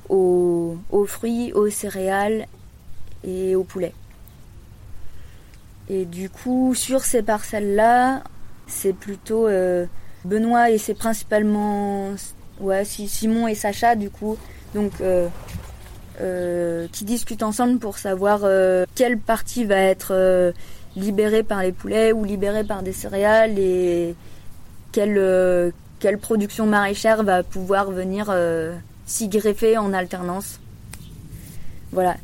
aux, fruits, aux céréales et aux poulets. Et du coup, sur ces parcelles-là, c'est plutôt euh, Benoît et c'est principalement ouais, Simon et Sacha, du coup. Donc, euh, qui discutent ensemble pour savoir quelle partie va être libérée par les poulets ou libérée par des céréales et quelle, quelle production maraîchère va pouvoir venir s'y greffer en alternance. Voilà.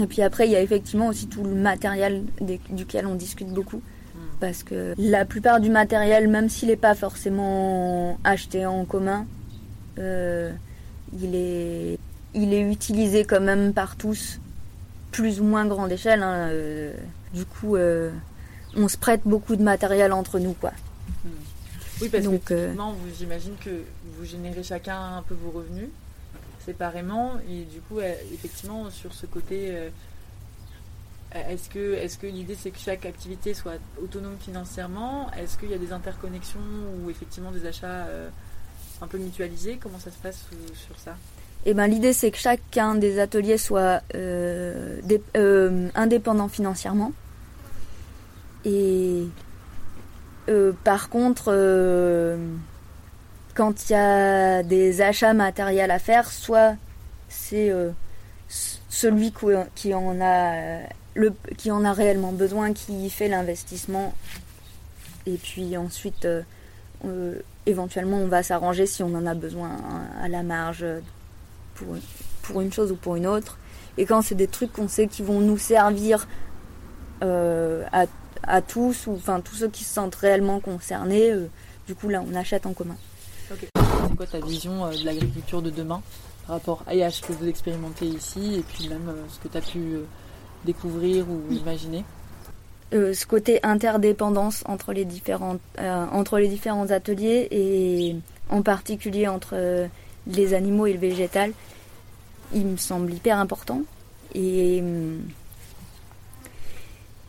Et puis après, il y a effectivement aussi tout le matériel duquel on discute beaucoup. Hmm. Parce que la plupart du matériel, même s'il n'est pas forcément acheté en commun, euh, il, est, il est utilisé quand même par tous, plus ou moins grande échelle. Hein, euh, du coup, euh, on se prête beaucoup de matériel entre nous. quoi. Hmm. Oui, parce Donc, que j'imagine que vous générez chacun un peu vos revenus séparément. Et du coup, euh, effectivement, sur ce côté, euh, est-ce que, est que l'idée c'est que chaque activité soit autonome financièrement? Est-ce qu'il y a des interconnexions ou effectivement des achats euh, un peu mutualisés? Comment ça se passe sur ça? Eh ben, l'idée c'est que chacun des ateliers soit indépendant financièrement. Et par contre, quand il y a des achats matériels à faire, soit c'est euh, celui qui en a euh, réellement besoin qui fait l'investissement et puis ensuite euh, éventuellement on va s'arranger si on en a besoin à la marge pour, pour une chose ou pour une autre. Et quand c'est des trucs qu'on sait qui vont nous servir à, à, tous ou enfin tous ceux qui se sentent réellement concernés du coup là on achète en commun. C'est quoi ta vision euh, de l'agriculture de demain par rapport à ce que vous expérimentez ici et puis même euh, ce que tu as pu euh, découvrir ou imaginer? Ce côté interdépendance entre les, différentes, entre les différents ateliers et en particulier entre les animaux et le végétal, il me semble hyper important. Et,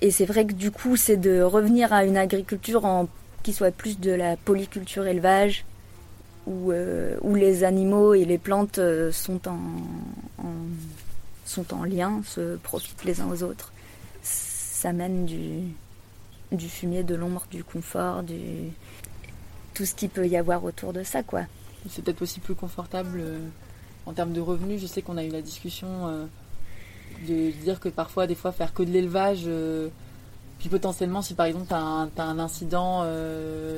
et c'est vrai que du coup, c'est de revenir à une agriculture qui soit plus de la polyculture élevage euh, où, les animaux et les plantes euh, sont en, sont en lien, se profitent les uns aux autres. Ça mène du, du fumier, de l'ombre, du confort, du tout ce qu'il peut y avoir autour de ça, quoi. C'est peut-être aussi plus confortable euh, en termes de revenus. Je sais qu'on a eu la discussion de dire que parfois, des fois, faire que de l'élevage, puis potentiellement, si par exemple tu as, un incident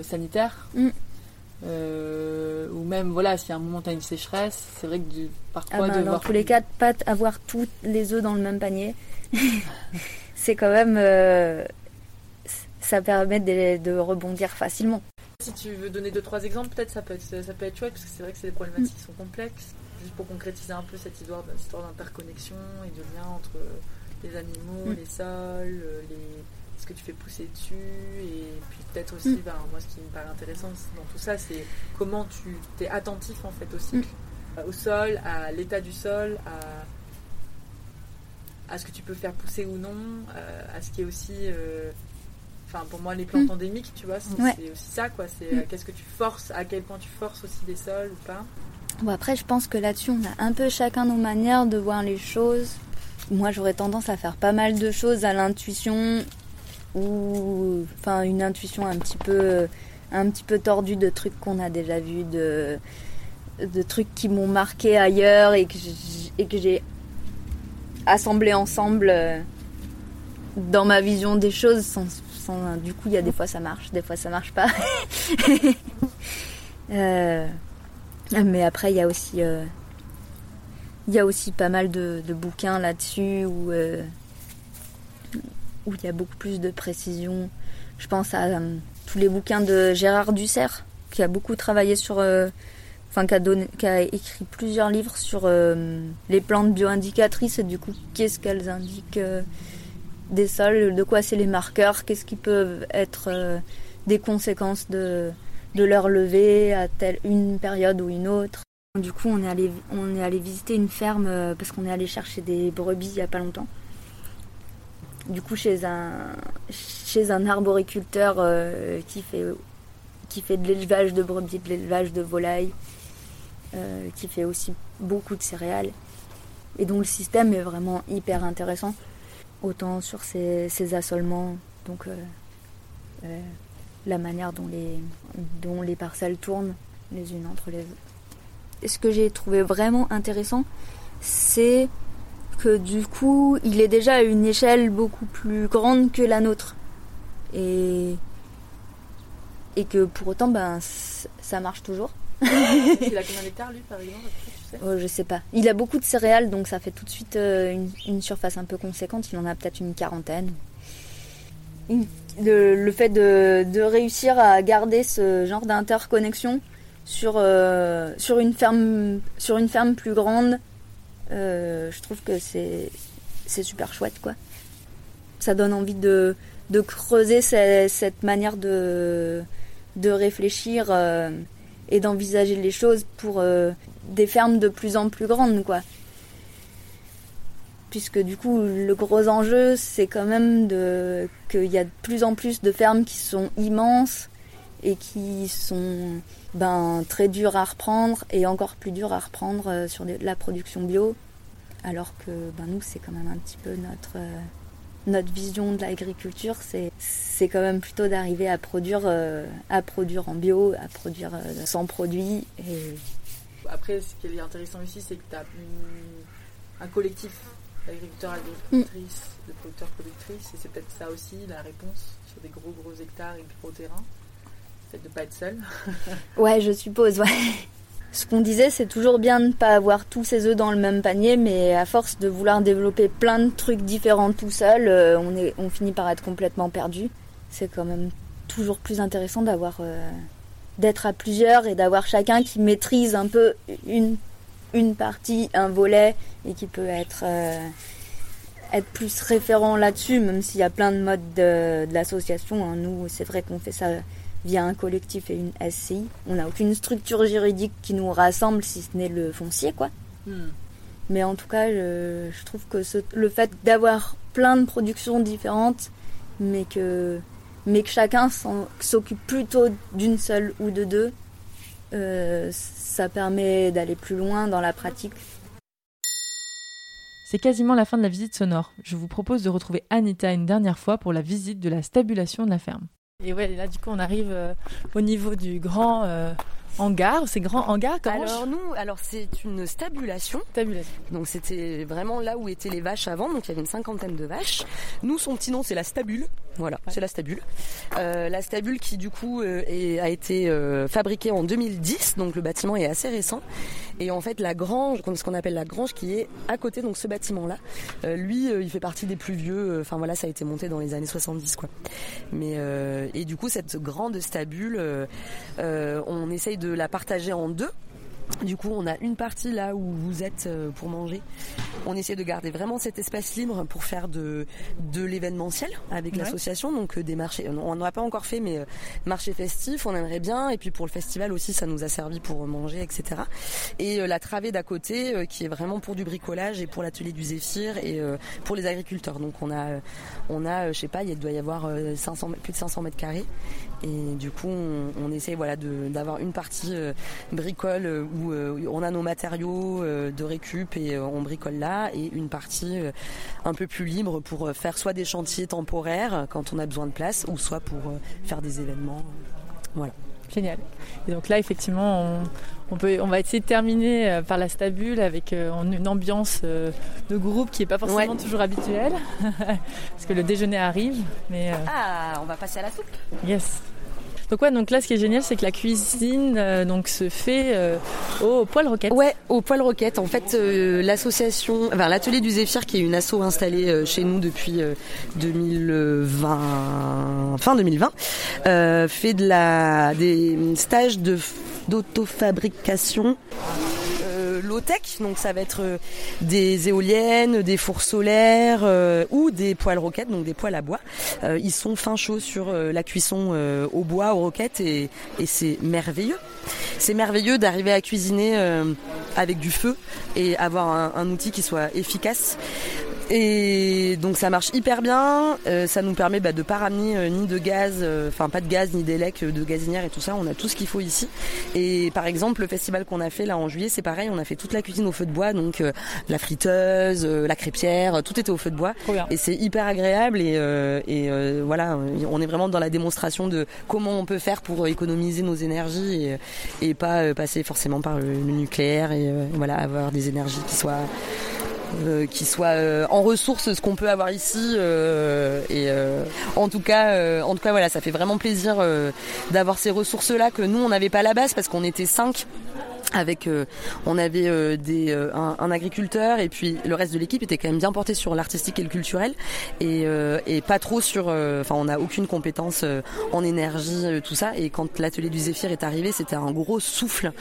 sanitaire, mm. Euh, ou même voilà si à un moment tu as une sécheresse c'est vrai que parfois ah ben, dans tous les cas pas avoir tous les œufs dans le même panier c'est quand même euh, ça permet de, rebondir facilement si tu veux donner deux trois exemples peut-être ça peut être ça peut être chouette parce que c'est vrai que c'est des problématiques qui sont complexes juste pour concrétiser un peu cette histoire, d'interconnexion et de lien entre les animaux mm. les sols les ce que tu fais pousser dessus et puis peut-être aussi mm. ben, moi ce qui me paraît intéressant dans tout ça c'est comment tu es attentif en fait aussi mm. euh, au sol à l'état du sol à à ce que tu peux faire pousser ou non euh, à ce qui est aussi euh, enfin pour moi les plantes endémiques tu vois c'est aussi ça quoi. C'est qu'est-ce que tu forces à quel point tu forces aussi des sols ou pas. Bon après je pense que là-dessus on a un peu chacun nos manières de voir les choses. Moi j'aurais tendance à faire pas mal de choses à l'intuition ou enfin une intuition un petit peu un petit peu tordue de trucs qu'on a déjà vus de de trucs qui m'ont marqué ailleurs et que et que j'ai assemblé ensemble euh, dans ma vision des choses sans, du coup il y a des fois ça marche des fois ça marche pas euh, mais après il y a aussi euh, il y a aussi pas mal de, bouquins là-dessus où où il y a beaucoup plus de précision. Je pense à euh, tous les bouquins de Gérard Dussert, qui a beaucoup travaillé sur. Euh, enfin, qui a, écrit plusieurs livres sur euh, les plantes bioindicatrices et du coup, qu'est-ce qu'elles indiquent des sols, de quoi c'est les marqueurs, qu'est-ce qui peuvent être des conséquences de, leur levée à telle une période ou une autre. Du coup, on est allé, visiter une ferme parce qu'on est allé chercher des brebis il n'y a pas longtemps. Du coup chez un, chez un arboriculteur euh, qui, fait, de l'élevage de brebis, de l'élevage de volailles, euh, qui fait aussi beaucoup de céréales, et dont le système est vraiment hyper intéressant, autant sur ses, assolements, donc euh, la manière dont les, dont les parcelles tournent les unes entre les autres. ce que j'ai trouvé vraiment intéressant, c'est que du coup, il est déjà à une échelle beaucoup plus grande que la nôtre. Et, et que pour autant, ben, ça marche toujours. il a combien d'hectares lui par exemple oh, Je sais pas. Il a beaucoup de céréales donc ça fait tout de suite euh, une, surface un peu conséquente. Il en a peut-être une quarantaine. le, fait de, réussir à garder ce genre d'interconnexion sur, euh, sur, une ferme, sur une ferme plus grande euh, je trouve que c'est super chouette quoi. Ça donne envie de, de creuser cette, manière de, de réfléchir et d'envisager les choses pour euh, des fermes de plus en plus grandes quoi. Puisque du coup le gros enjeu c'est quand même de qu'il y a de plus en plus de fermes qui sont immenses et qui sont ben, très dur à reprendre et encore plus dur à reprendre euh, sur la production bio. Alors que ben, nous, c'est quand même un petit peu notre, euh, notre vision de l'agriculture, c'est, c'est quand même plutôt d'arriver à produire, euh, à produire en bio, à produire sans produits. Et... Après, ce qui est intéressant ici, c'est que tu as un collectif d'agriculteurs, agricultrices, de producteurs, productrices, et c'est peut-être ça aussi la réponse sur des gros gros hectares et gros terrains fait de pas être seul. ouais, je suppose, ouais. Ce qu'on disait, c'est toujours bien de ne pas avoir tous ses œufs dans le même panier, mais à force de vouloir développer plein de trucs différents tout seul, euh, on, finit par être complètement perdu. C'est quand même toujours plus intéressant d'avoir, euh, d'être à plusieurs et d'avoir chacun qui maîtrise un peu une, partie, un volet, et qui peut être, euh, être plus référent là-dessus, même s'il y a plein de modes de. Hein. Nous, c'est vrai qu'on fait ça via un collectif et une SCI. On n'a aucune structure juridique qui nous rassemble si ce n'est le foncier, quoi. Hmm. Mais en tout cas, je, trouve que le fait d'avoir plein de productions différentes, mais que, mais que chacun s'occupe plutôt d'une seule ou de deux, euh, ça permet d'aller plus loin dans la pratique. C'est quasiment la fin de la visite sonore. Je vous propose de retrouver Anita une dernière fois pour la visite de la stabulation de la ferme. Et ouais, là, du coup, on arrive euh, au niveau du grand euh, hangar. C'est grand hangar Alors, nous, alors c'est une stabulation. Stabulation. Donc, c'était vraiment là où étaient les vaches avant. Donc, il y avait une cinquantaine de vaches. Nous, son petit nom, c'est la stabule. Voilà, c'est la stabule. Euh, la stabule qui du coup euh, a été euh, fabriquée en 2010, donc le bâtiment est assez récent. Et en fait la grange, ce qu'on appelle la grange qui est à côté, donc ce bâtiment-là, lui il fait partie des plus vieux. Enfin voilà, ça a été monté dans les années 70 quoi. Mais et du coup cette grande stabule, on essaye de la partager en deux du coup, on a une partie là où vous êtes euh, pour manger. On essaie de garder vraiment cet espace libre pour faire de, de l'événementiel avec l'association. Donc euh, des marchés, on n'en a pas encore fait, mais euh, marché festif, on aimerait bien. Et puis pour le festival aussi, ça nous a servi pour manger, etc. Et la travée d'à côté, qui est vraiment pour du bricolage et pour l'atelier du Zéphyr et pour les agriculteurs. Donc on a, on a, je sais pas, il doit y avoir 500, plus de 500 mètres carrés. Et du coup, on, on essaie voilà d'avoir une partie bricole où euh, on a nos matériaux euh, de récup et euh, on bricole là, et une partie un peu plus libre pour faire soit des chantiers temporaires quand on a besoin de place, ou soit pour faire des événements. Voilà. Génial. Et donc là, effectivement, on, peut, on va essayer de terminer par la stabule avec une ambiance de groupe qui n'est pas forcément toujours habituelle, parce que le déjeuner arrive. Mais, Ah, on va passer à la soupe. Yes. Donc ouais, donc là, ce qui est génial, c'est que la cuisine euh, donc se fait euh, au poêle roquette. Ouais, au poêle roquette. En fait, euh, l'association, enfin l'atelier du Zéphyr, qui est une asso installée chez nous depuis 2020, fin 2020, fait de la des stages de d'autofabrication low-tech, donc ça va être euh, des éoliennes, des fours solaires euh, ou des poêles roquettes, donc des poêles à bois. Euh, ils sont fin chauds sur la cuisson au bois, aux roquettes et, c'est merveilleux. C'est merveilleux d'arriver à cuisiner avec du feu et avoir un, outil qui soit efficace Et donc ça marche hyper bien. Euh, ça nous permet bah, de pas ramener euh, ni de gaz, euh, enfin pas de gaz ni d'élec, de gazinière et tout ça. On a tout ce qu'il faut ici. Et par exemple le festival qu'on a fait là en juillet, c'est pareil. On a fait toute la cuisine au feu de bois, donc la friteuse, la crêpière, tout était au feu de bois. Et c'est hyper agréable. Et, et voilà, on est vraiment dans la démonstration de comment on peut faire pour économiser nos énergies et, et pas passer forcément par le, le nucléaire et voilà avoir des énergies qui soient euh, qui soit euh, en ressources ce qu'on peut avoir ici euh, et en tout cas en tout cas voilà ça fait vraiment plaisir d'avoir ces ressources là que nous on n'avait pas à la base parce qu'on était cinq avec euh, on avait euh, des euh, un, agriculteur et puis le reste de l'équipe était quand même bien porté sur l'artistique et le culturel et, et pas trop sur enfin on n'a aucune compétence en énergie tout ça. Et quand l'atelier du Zéphyr est arrivé c'était un gros souffle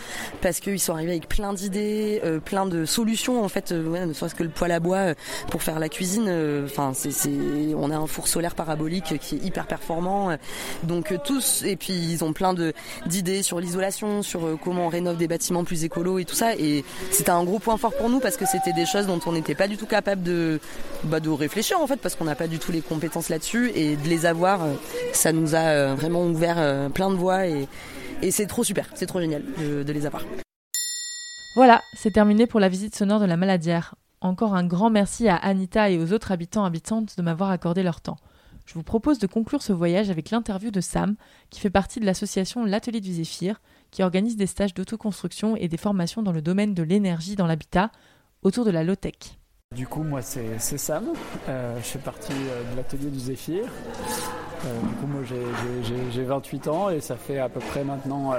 parce qu'ils sont arrivés avec plein d'idées plein de solutions en fait ouais, ne serait-ce que le poêle à bois pour faire la cuisine enfin c'est on a un four solaire parabolique qui est hyper performant donc tous et puis ils ont plein de d'idées sur l'isolation sur comment on rénove des bâtiments plus écolo et tout ça. Et c'était un gros point fort pour nous parce que c'était des choses dont on n'était pas du tout capable de, bah, de réfléchir en fait parce qu'on n'a pas du tout les compétences là-dessus et de les avoir, euh, ça nous a euh, vraiment ouvert euh, plein de voies et, et c'est trop super, c'est trop génial de, de les avoir. Voilà, c'est terminé pour la visite sonore de la Maladière. Encore un grand merci à Anita et aux autres habitants habitantes de m'avoir accordé leur temps. Je vous propose de conclure ce voyage avec l'interview de Sam, qui fait partie de l'association L'Atelier du Zéphyr, qui organise des stages d'autoconstruction et des formations dans le domaine de l'énergie dans l'habitat autour de la low-tech. Du coup, moi, c'est Sam. Euh, je fais partie euh, de l'atelier du Zéphyr. Euh, du coup, moi, j'ai 28 ans et ça fait à peu près maintenant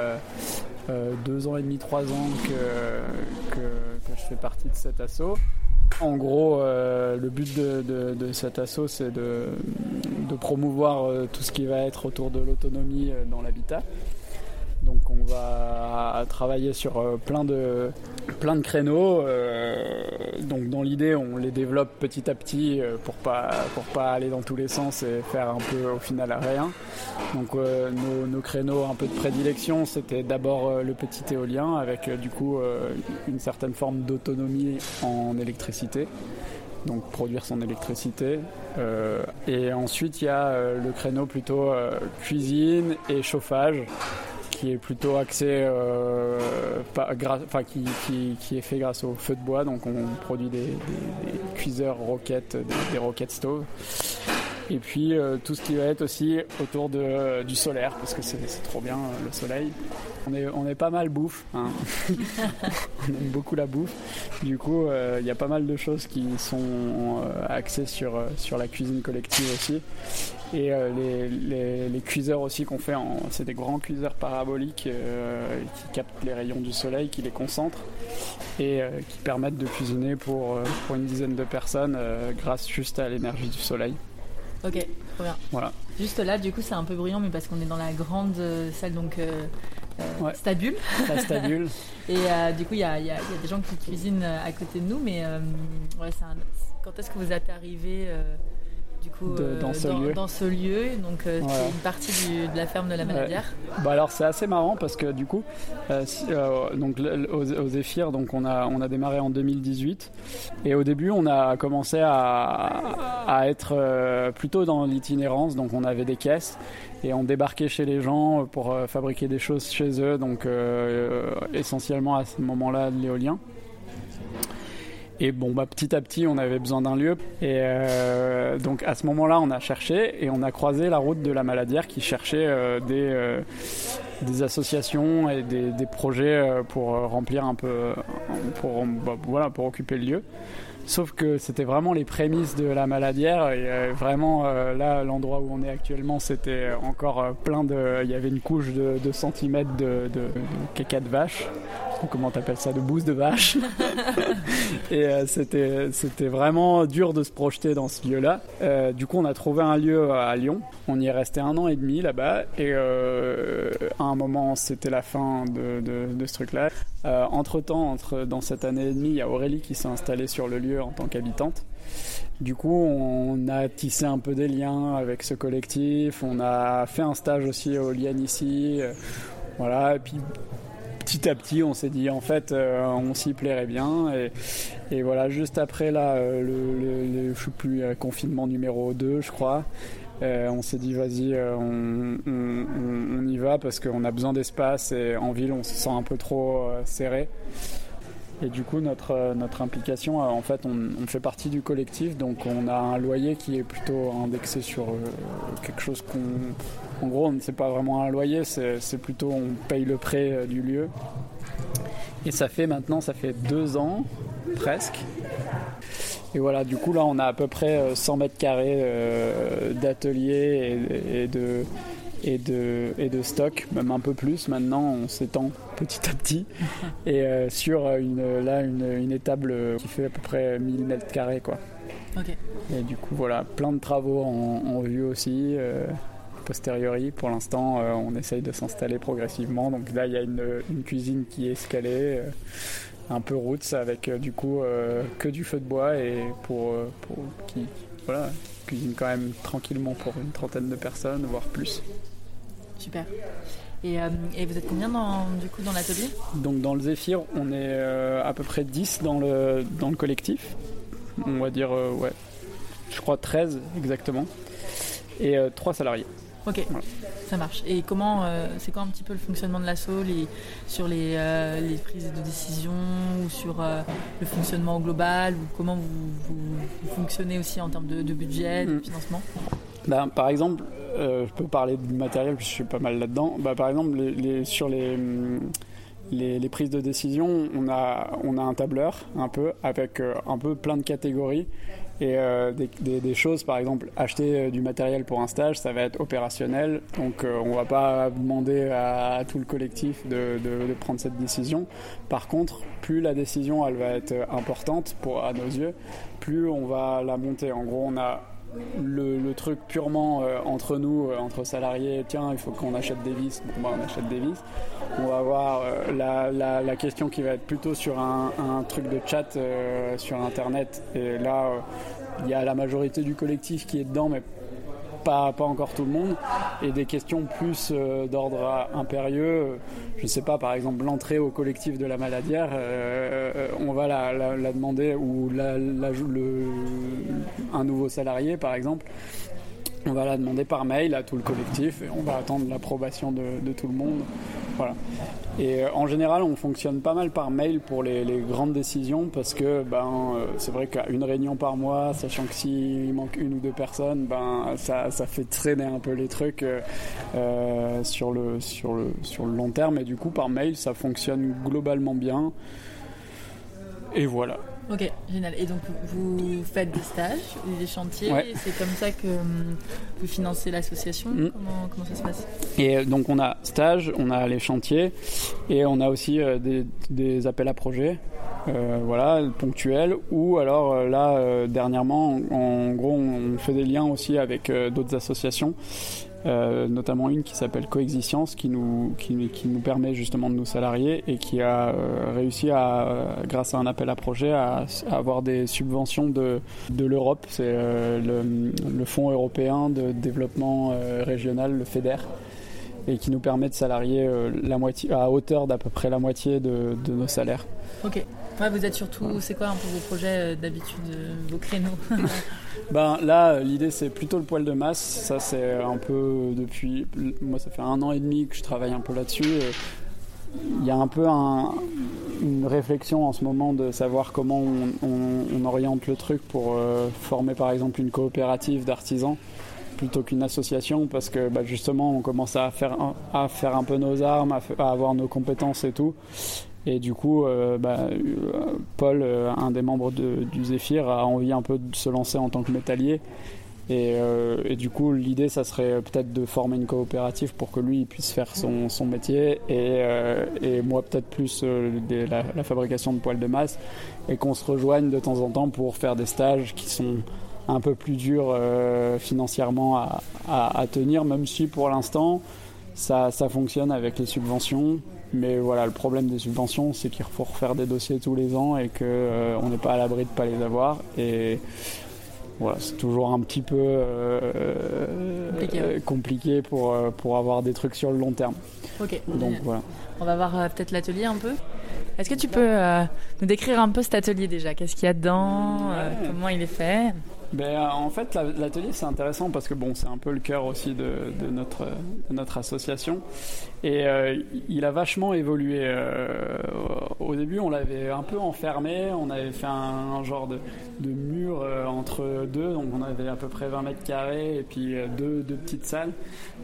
deux ans et demi, trois ans que, je fais partie de cet assaut. En gros, le but de, cet assaut, c'est de, promouvoir tout ce qui va être autour de l'autonomie dans l'habitat. Donc on va travailler sur euh, plein de, créneaux. Euh, donc dans l'idée, on les développe petit à petit euh, pour pas pour pas aller dans tous les sens et faire un peu au final rien. Donc nos, créneaux un peu de prédilection, c'était d'abord le petit éolien avec du coup une certaine forme d'autonomie en électricité donc produire son électricité. et ensuite, il y a le créneau plutôt cuisine et chauffage, qui est plutôt axé, euh, enfin, qui, est fait grâce au feu de bois. Donc on produit des, cuiseurs roquettes, des, des roquettes stove. Et puis euh, tout ce qui va être aussi autour de, du solaire, parce que c'est trop bien euh, le soleil. On est, on est pas mal bouffe, hein. on aime beaucoup la bouffe. Du coup, il y a pas mal de choses qui sont axées sur, sur la cuisine collective aussi. Et euh, les, cuiseurs aussi qu'on fait, c'est des grands cuiseurs paraboliques euh, qui captent les rayons du soleil, qui les concentrent et euh, qui permettent de cuisiner pour, pour une dizaine de personnes grâce juste à l'énergie du soleil. Ok, trop bien. Voilà. Juste là, du coup, c'est un peu bruyant, mais parce qu'on est dans la grande salle, donc stabule. La stabule. et du coup, il y a, y a, des gens qui cuisinent à côté de nous, mais ouais, quand est-ce que vous êtes arrivé du coup, euh, dans, ce lieu. dans, ce lieu. Donc, euh, c'est une partie de la ferme de la Maladière. Bah alors, c'est assez marrant parce que du coup, euh, donc, aux, Zéphyr, donc on a, on a démarré en 2018. Et au début, on a commencé à, à être plutôt dans l'itinérance. Donc, on avait des caisses et on débarquait chez les gens pour fabriquer des choses chez eux. Donc, essentiellement à ce moment-là, de l'éolien. Et bon, bah, petit à petit, on avait besoin d'un lieu. Et euh, donc à ce moment-là, on a cherché et on a croisé la route de la Maladière qui cherchait euh, des, euh, des associations et des, des projets pour remplir un peu, pour, bah, voilà, pour occuper le lieu. Sauf que c'était vraiment les prémices de la maladière et vraiment là l'endroit où on est actuellement c'était encore plein de il y avait une couche de, de centimètres de, caca de vache comment t'appelles ça, de bouse de vache. et euh, c'était, c'était vraiment dur de se projeter dans ce lieu-là. Euh, du coup, on a trouvé un lieu à Lyon. On y est resté un an et demi là-bas. Et euh, à un moment, c'était la fin de, de, ce truc-là. entre-temps, entre, dans cette année et demie, il y a Aurélie qui s'est installée sur le lieu en tant qu'habitante. Du coup, on a tissé un peu des liens avec ce collectif. On a fait un stage aussi au Lian ici. Voilà, et puis petit à petit, on s'est dit en fait, on s'y plairait bien. Et, voilà, juste après là, le, le, je sais plus, confinement numéro 2, je crois. on s'est dit vas-y, on, on, y va parce qu'on a besoin d'espace et en ville on se sent un peu trop serré. Et du coup, notre, euh, notre implication, euh, en fait, on, fait partie du collectif, donc on a un loyer qui est plutôt indexé sur euh, quelque chose qu'on. En gros, c'est pas vraiment un loyer, c'est plutôt on paye le prêt du lieu. Et ça fait maintenant, ça fait deux ans, presque. Et voilà, du coup, là, on a à peu près 100 mètres carrés d'atelier et, de, et de, et de stock, même un peu plus. Maintenant, on s'étend petit à petit. et euh, sur une, là, une, une, étable qui fait à peu près 1000 mètres carrés. Quoi. Et du coup, voilà, plein de travaux en, vue aussi. Euh, posteriori, pour l'instant, euh, on essaye de s'installer progressivement. Donc là, il y a une, une cuisine qui est escalée un peu roots avec du coup que du feu de bois et pour, pour qui voilà cuisine quand même tranquillement pour une trentaine de personnes voire plus Super. Et, euh, et, vous êtes combien dans, du coup dans l'atelier? Donc dans le Zéphyr, on est euh, à peu près 10 dans le, dans le collectif. On va dire, euh, ouais, je crois 13 exactement. Et 3 salariés. Ok, ça marche. Et comment, c'est quoi un petit peu le fonctionnement de l'assaut sur les, les, prises de décision ou sur le fonctionnement global ou comment vous, fonctionnez aussi en termes de, budget, de mm. financement? Ben, Par exemple, euh, je peux parler du matériel, je suis pas mal là-dedans. Bah, par exemple, les, sur hum, les, les, prises de décision, on a, on a un tableur un peu avec euh, un peu plein de catégories et euh, des, choses, par exemple, acheter du matériel pour un stage, ça va être opérationnel. Donc on va pas demander à, tout le collectif de, de, de, prendre cette décision. Par contre, plus la décision elle va être importante pour à nos yeux, plus on va la monter. En gros, on a le, truc purement euh, entre nous, euh, entre salariés, tiens, il faut qu'on achète des vis, bon, bah, on achète des vis. On va avoir euh, la, question qui va être plutôt sur un, truc de chat sur Internet. Et là, il y a la majorité du collectif qui est dedans, mais pas, pas encore tout le monde, et des questions plus euh, d'ordre impérieux. Je ne sais pas, par exemple, l'entrée au collectif de la maladière, euh, euh, on va la, la, demander, ou la, le, un nouveau salarié, par exemple, on va la demander par mail à tout le collectif et on va attendre l'approbation de, de, tout le monde. Voilà. Et euh, en général, on fonctionne pas mal par mail pour les, grandes décisions parce que ben, euh, c'est vrai qu'à une réunion par mois, sachant que s'il manque une ou deux personnes, ben, ça, ça fait traîner un peu les trucs euh, sur, le, sur, le, sur le long terme. Et du coup, par mail, ça fonctionne globalement bien. Et voilà. Ok, génial. Et donc vous faites des stages, des chantiers, c'est comme ça que hum, vous financez l'association mm. comment, ça se passe? Et euh, donc on a stage, on a les chantiers et on a aussi euh, des, appels à projets. Euh, voilà, ponctuels, ou alors là, dernièrement, en, gros, on fait des liens aussi avec d'autres associations euh, notamment une qui s'appelle Coexistence, qui nous, qui, nous permet justement de nous salarier et qui a euh, réussi à, grâce à un appel à projet, à, avoir des subventions de, de l'Europe. C'est euh, le, le, Fonds européen de développement régional, le FEDER, et qui nous permet de salarier la moitié, à hauteur d'à peu près la moitié de, de nos salaires. Ok. vous êtes surtout, c'est quoi un peu vos projets d'habitude, vos créneaux? Ben là, l'idée c'est plutôt le poil de masse. Ça c'est un peu depuis, moi ça fait un an et demi que je travaille un peu là-dessus. Il y a un peu une réflexion en ce moment de savoir comment on, oriente le truc pour euh, former par exemple une coopérative d'artisans plutôt qu'une association parce que bah, justement on commence à faire, à faire un peu nos armes, à avoir nos compétences et tout. Et du coup, euh, bah, euh, Paul, euh, un des membres du Zéphyr, a envie un peu de se lancer en tant que métallier. Et, du coup, l'idée, ça serait peut-être de former une coopérative pour que lui puisse faire son, métier et, moi peut-être plus la, fabrication de poils de masse et qu'on se rejoigne de temps en temps pour faire des stages qui sont un peu plus durs financièrement à, tenir, même si pour l'instant ça fonctionne avec les subventions. Mais voilà, le problème des subventions, c'est qu'il faut refaire des dossiers tous les ans et qu'on euh, n'est pas à l'abri de ne pas les avoir. Et, voilà, c'est toujours un petit peu compliqué, pour, pour avoir des trucs sur le long terme. Ok. Donc voilà. On va voir peut-être l'atelier un peu. Est-ce que tu peux nous décrire un peu cet atelier déjà? Qu'est-ce qu'il y a dedans? Comment il est fait? Ben, en fait, l'atelier c'est intéressant parce que bon, c'est un peu le cœur aussi de, notre, association et euh, il a vachement évolué. Euh, au début, on l'avait un peu enfermé, on avait fait un, genre de, mur euh, entre deux, donc on avait à peu près 20 mètres carrés et puis deux, deux petites salles.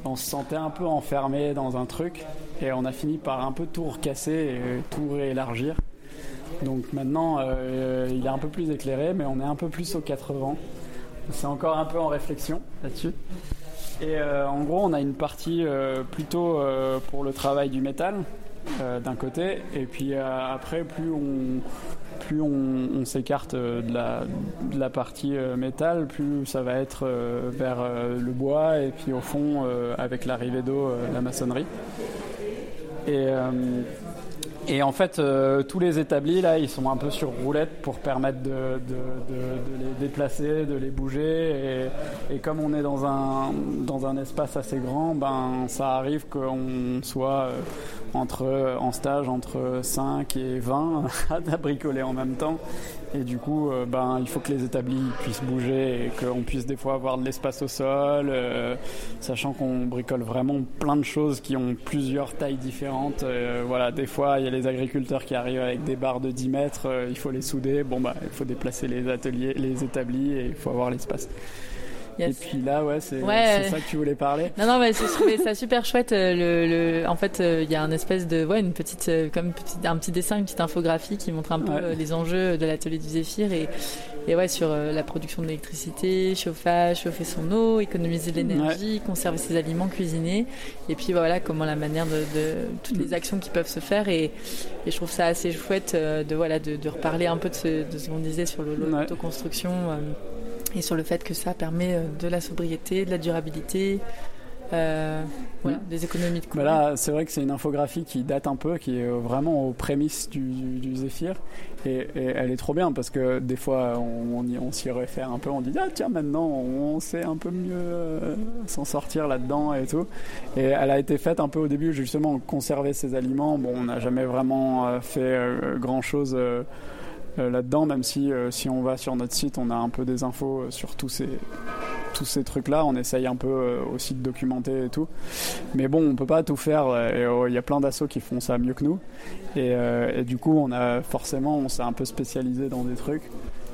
On se sentait un peu enfermé dans un truc et on a fini par un peu tout recasser et tout réélargir. Donc maintenant, euh, il est un peu plus éclairé, mais on est un peu plus aux 80. C'est encore un peu en réflexion là-dessus. Et euh, en gros, on a une partie euh, plutôt pour le travail du métal d'un côté, et puis après, plus on, plus on, s'écarte de la, partie métal, plus ça va être vers le bois, et puis au fond, avec l'arrivée d'eau, la maçonnerie. Et en fait, euh, tous les établis, là, ils sont un peu sur roulette pour permettre de, les déplacer, de les bouger. Et, comme on est dans un, dans un espace assez grand, ben, ça arrive qu'on soit euh, entre, en stage entre 5 et 20 à bricoler en même temps. Et du coup, euh, ben, il faut que les établis puissent bouger et qu'on puisse des fois avoir de l'espace au sol, euh, sachant qu'on bricole vraiment plein de choses qui ont plusieurs tailles différentes. Euh, voilà, des fois, il y a les agriculteurs qui arrivent avec des barres de 10 mètres, il faut les souder. Bon, bah, il faut déplacer les ateliers, les établis et il faut avoir l'espace. Et puis là, ouais, c'est ça que tu voulais parler. Non, non, mais je trouvais ça super chouette. Euh, le, en fait, euh, il y a un espèce de, ouais, une petite, euh, comme un petit dessin, une petite infographie qui montre un peu les enjeux de l'atelier du Zéphyr et, et ouais, sur la production d'électricité, chauffage, chauffer son eau, économiser de l'énergie, conserver ses aliments, cuisiner. Et puis voilà, comment la manière de, toutes les actions qui peuvent se faire. Et, et je trouve ça assez chouette de, voilà, de, reparler un peu de ce, de ce qu'on disait sur l'autoconstruction et sur le fait que ça permet euh, de la sobriété, de la durabilité, euh, voilà, des économies de coûts. là, c'est vrai que c'est une infographie qui date un peu, qui est vraiment aux prémices du, du, Zéphyr. Et, elle est trop bien parce que des fois, on, on, s'y réfère un peu, on dit Ah, tiens, maintenant, on sait un peu mieux euh, s'en sortir là-dedans et tout. Et elle a été faite un peu au début, justement, conserver ses aliments. Bon, on n'a jamais vraiment fait grand chose euh, là-dedans, même si, euh, si on va sur notre site, on a un peu des infos euh, sur tous ces, tous ces trucs-là. On essaye un peu aussi de documenter et tout. Mais bon, on peut pas tout faire. Il y a plein d'assauts qui font ça mieux que nous. Et, et, du coup, on a forcément, on s'est un peu spécialisé dans des trucs.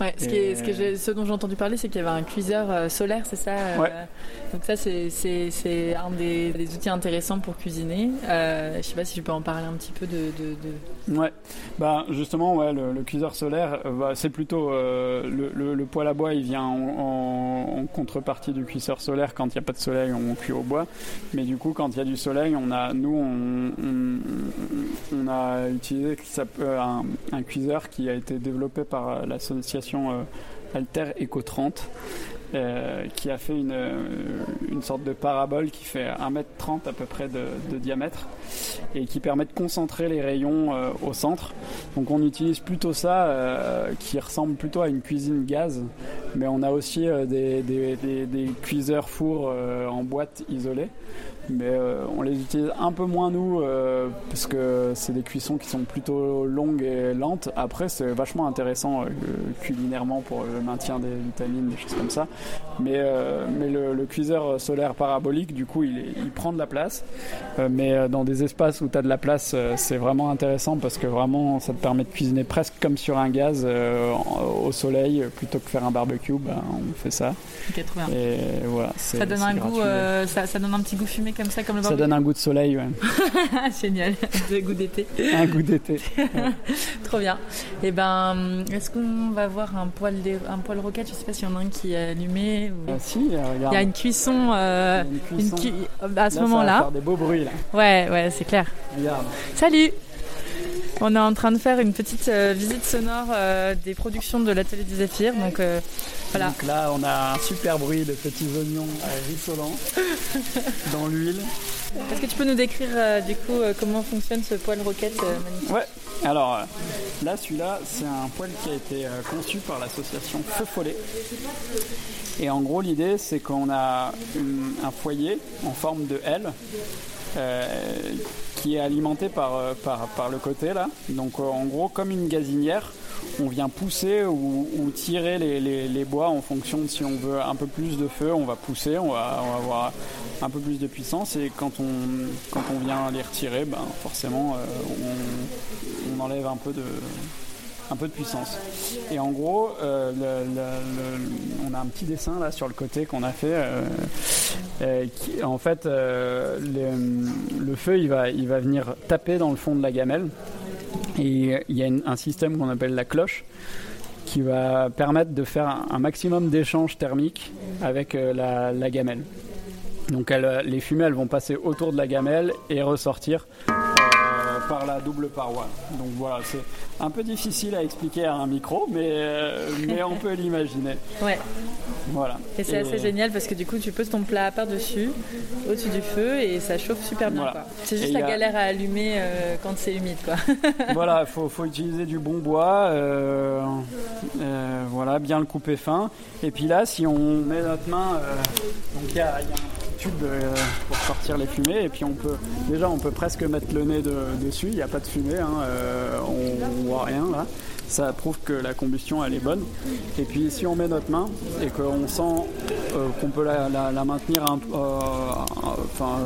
Ouais, ce, qui ce, que ce dont j'ai entendu parler, c'est qu'il y avait un cuiseur euh, solaire, c'est ça euh, ouais. Donc ça, c'est un des, des, outils intéressants pour cuisiner. Euh, je sais pas si tu peux en parler un petit peu de... de, Ouais, bah, justement, ouais, le, cuiseur solaire, euh, bah, c'est plutôt... le, le, poêle à bois, il vient en, contrepartie du cuiseur solaire. Quand il n'y a pas de soleil, on cuit au bois. Mais du coup, quand il y a du soleil, on a, nous, on, a utilisé un, un cuiseur qui a été développé par l'association euh, Alter Eco 30 euh, qui a fait une, euh, une, sorte de parabole qui fait 1m30 à peu près de, diamètre et qui permet de concentrer les rayons au centre. Donc on utilise plutôt ça qui ressemble plutôt à une cuisine gaz, mais on a aussi des, des, cuiseurs fours en boîte isolée mais euh, on les utilise un peu moins nous euh, parce que c'est des cuissons qui sont plutôt longues et lentes. Après, c'est vachement intéressant euh, culinairement pour le maintien des vitamines, des choses comme ça. Mais, mais le, cuiseur solaire parabolique, du coup, il, il prend de la place. mais dans des espaces où tu as de la place, c'est vraiment intéressant parce que vraiment, ça te permet de cuisiner presque comme sur un gaz au soleil plutôt que faire un barbecue. Ben, on fait ça. Et voilà, ça donne un goût, ça, ça donne un petit goût fumé comme ça, comme le Ça donne un goût de soleil, ouais. Génial, un goût d'été. un goût d'été. Trop bien. Et eh ben, est-ce qu'on va voir un poêle, un poêle roquette? Je sais pas s'il y en a un qui est allumé. Ah, si, Il y a une cuisson. Euh, une cuisson. à ce moment-là. Ça va faire des beaux bruits là. Ouais, ouais, c'est clair. Regarde. Salut. On est en train de faire une petite euh, visite sonore euh, des productions de l'atelier du Zéphyr. Donc, voilà. donc là, on a un super bruit de petits oignons rissolants dans l'huile. Est-ce que tu peux nous décrire du coup comment fonctionne ce poêle roquette magnifique Ouais. Alors, Là, celui-là, c'est un poêle qui a été euh, conçu par l'association Feu Follet. Et en gros, l'idée, c'est qu'on a un foyer en forme de L euh, qui est alimenté par, euh, par, le côté là. Donc en gros, comme une gazinière, on vient pousser ou, tirer les, bois en fonction de si on veut un peu plus de feu, on va pousser, on va, avoir un peu plus de puissance et quand on, vient les retirer, ben, forcément on, on enlève un peu de, un peu de puissance. Et en gros, euh, on a un petit dessin là sur le côté qu'on a fait. Euh, euh, en fait, le, feu, il va, il va venir taper dans le fond de la gamelle. Et il y a un système qu'on appelle la cloche qui va permettre de faire un, maximum d'échanges thermiques avec la, gamelle. Donc les fumées, elles vont passer autour de la gamelle et ressortir par la double paroi. Donc voilà, c'est un peu difficile à expliquer à un micro, mais, euh, mais on peut l'imaginer. Ouais. Voilà. Et c'est assez génial parce que du coup, tu poses ton plat par-dessus, au-dessus du feu, et ça chauffe super bien. C'est juste la galère à allumer euh, quand c'est humide. Quoi. voilà, il faut, faut, utiliser du bon bois, euh, voilà, bien le couper fin. Et puis là, si on met notre main, donc il y a, y a euh, pour sortir les fumées et puis on peut déjà on peut presque mettre le nez dessus, il n'y a pas de fumée, hein, euh, on, voit rien là. Ça prouve que la combustion elle est bonne. Et puis si on met notre main et qu'on sent euh, qu'on peut la, maintenir un, enfin,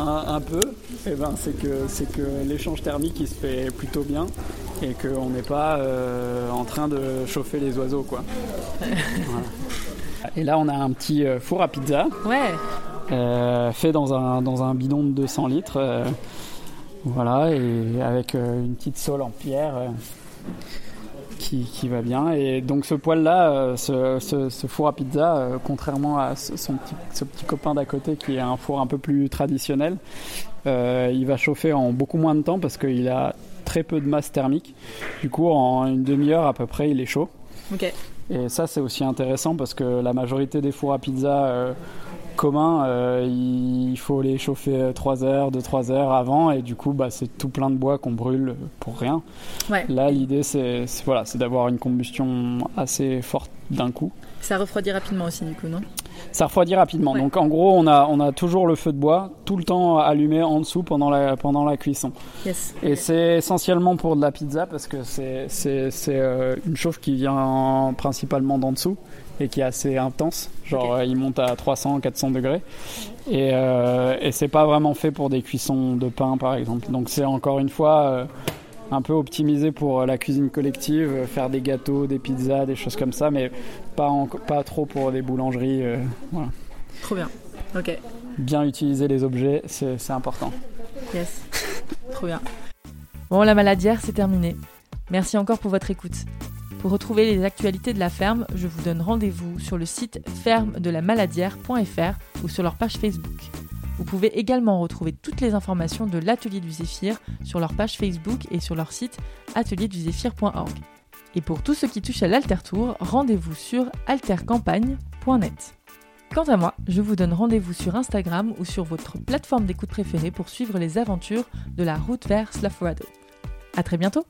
un, peu, et eh ben c'est que c'est que l'échange thermique il se fait plutôt bien et qu'on n'est pas en train de chauffer les oiseaux quoi. Et là, on a un petit four à pizza. Ouais. Euh, fait dans un, dans un bidon de 200 litres. Euh, voilà, et avec euh, une petite sole en pierre qui, qui, va bien. Et donc ce poêle-là, ce, ce, four à pizza, contrairement à son petit, ce petit copain d'à côté qui est un four un peu plus traditionnel, il va chauffer en beaucoup moins de temps parce qu'il a très peu de masse thermique. Du coup, en une demi-heure à peu près, il est chaud. Et ça, c'est aussi intéressant parce que la majorité des fours à pizza commun, euh, il faut les chauffer 3 heures, 2-3 heures avant, et du coup, bah, c'est tout plein de bois qu'on brûle pour rien. Là, l'idée, c'est voilà, d'avoir une combustion assez forte d'un coup. Ça refroidit rapidement aussi, du coup, non? Ça refroidit rapidement. Donc, en gros, on a, on a toujours le feu de bois tout le temps allumé en dessous pendant la, pendant la cuisson. Et c'est essentiellement pour de la pizza parce que c'est euh, une chauffe qui vient principalement d'en dessous et qui est assez intense. Genre, euh, il monte à 300, 400 degrés. Et, euh, et c'est pas vraiment fait pour des cuissons de pain, par exemple. Donc, c'est encore une fois euh, un peu optimisé pour la cuisine collective, faire des gâteaux, des pizzas, des choses comme ça, mais pas, pas trop pour des boulangeries. voilà. Trop bien. Ok. Bien utiliser les objets, c'est important. Yes. Trop bien. Bon, la maladière, c'est terminé. Merci encore pour votre écoute. Pour retrouver les actualités de la ferme, je vous donne rendez-vous sur le site ferme-de-la-maladière.fr ou sur leur page Facebook. Vous pouvez également retrouver toutes les informations de l'atelier du Zéphyr sur leur page Facebook et sur leur site atelierduZéphyr.org. Et pour tout ce qui touche à l'Altertour, rendez-vous sur altercampagne.net. Quant à moi, je vous donne rendez-vous sur Instagram ou sur votre plateforme d'écoute préférée pour suivre les aventures de la route vers Slafrado. A très bientôt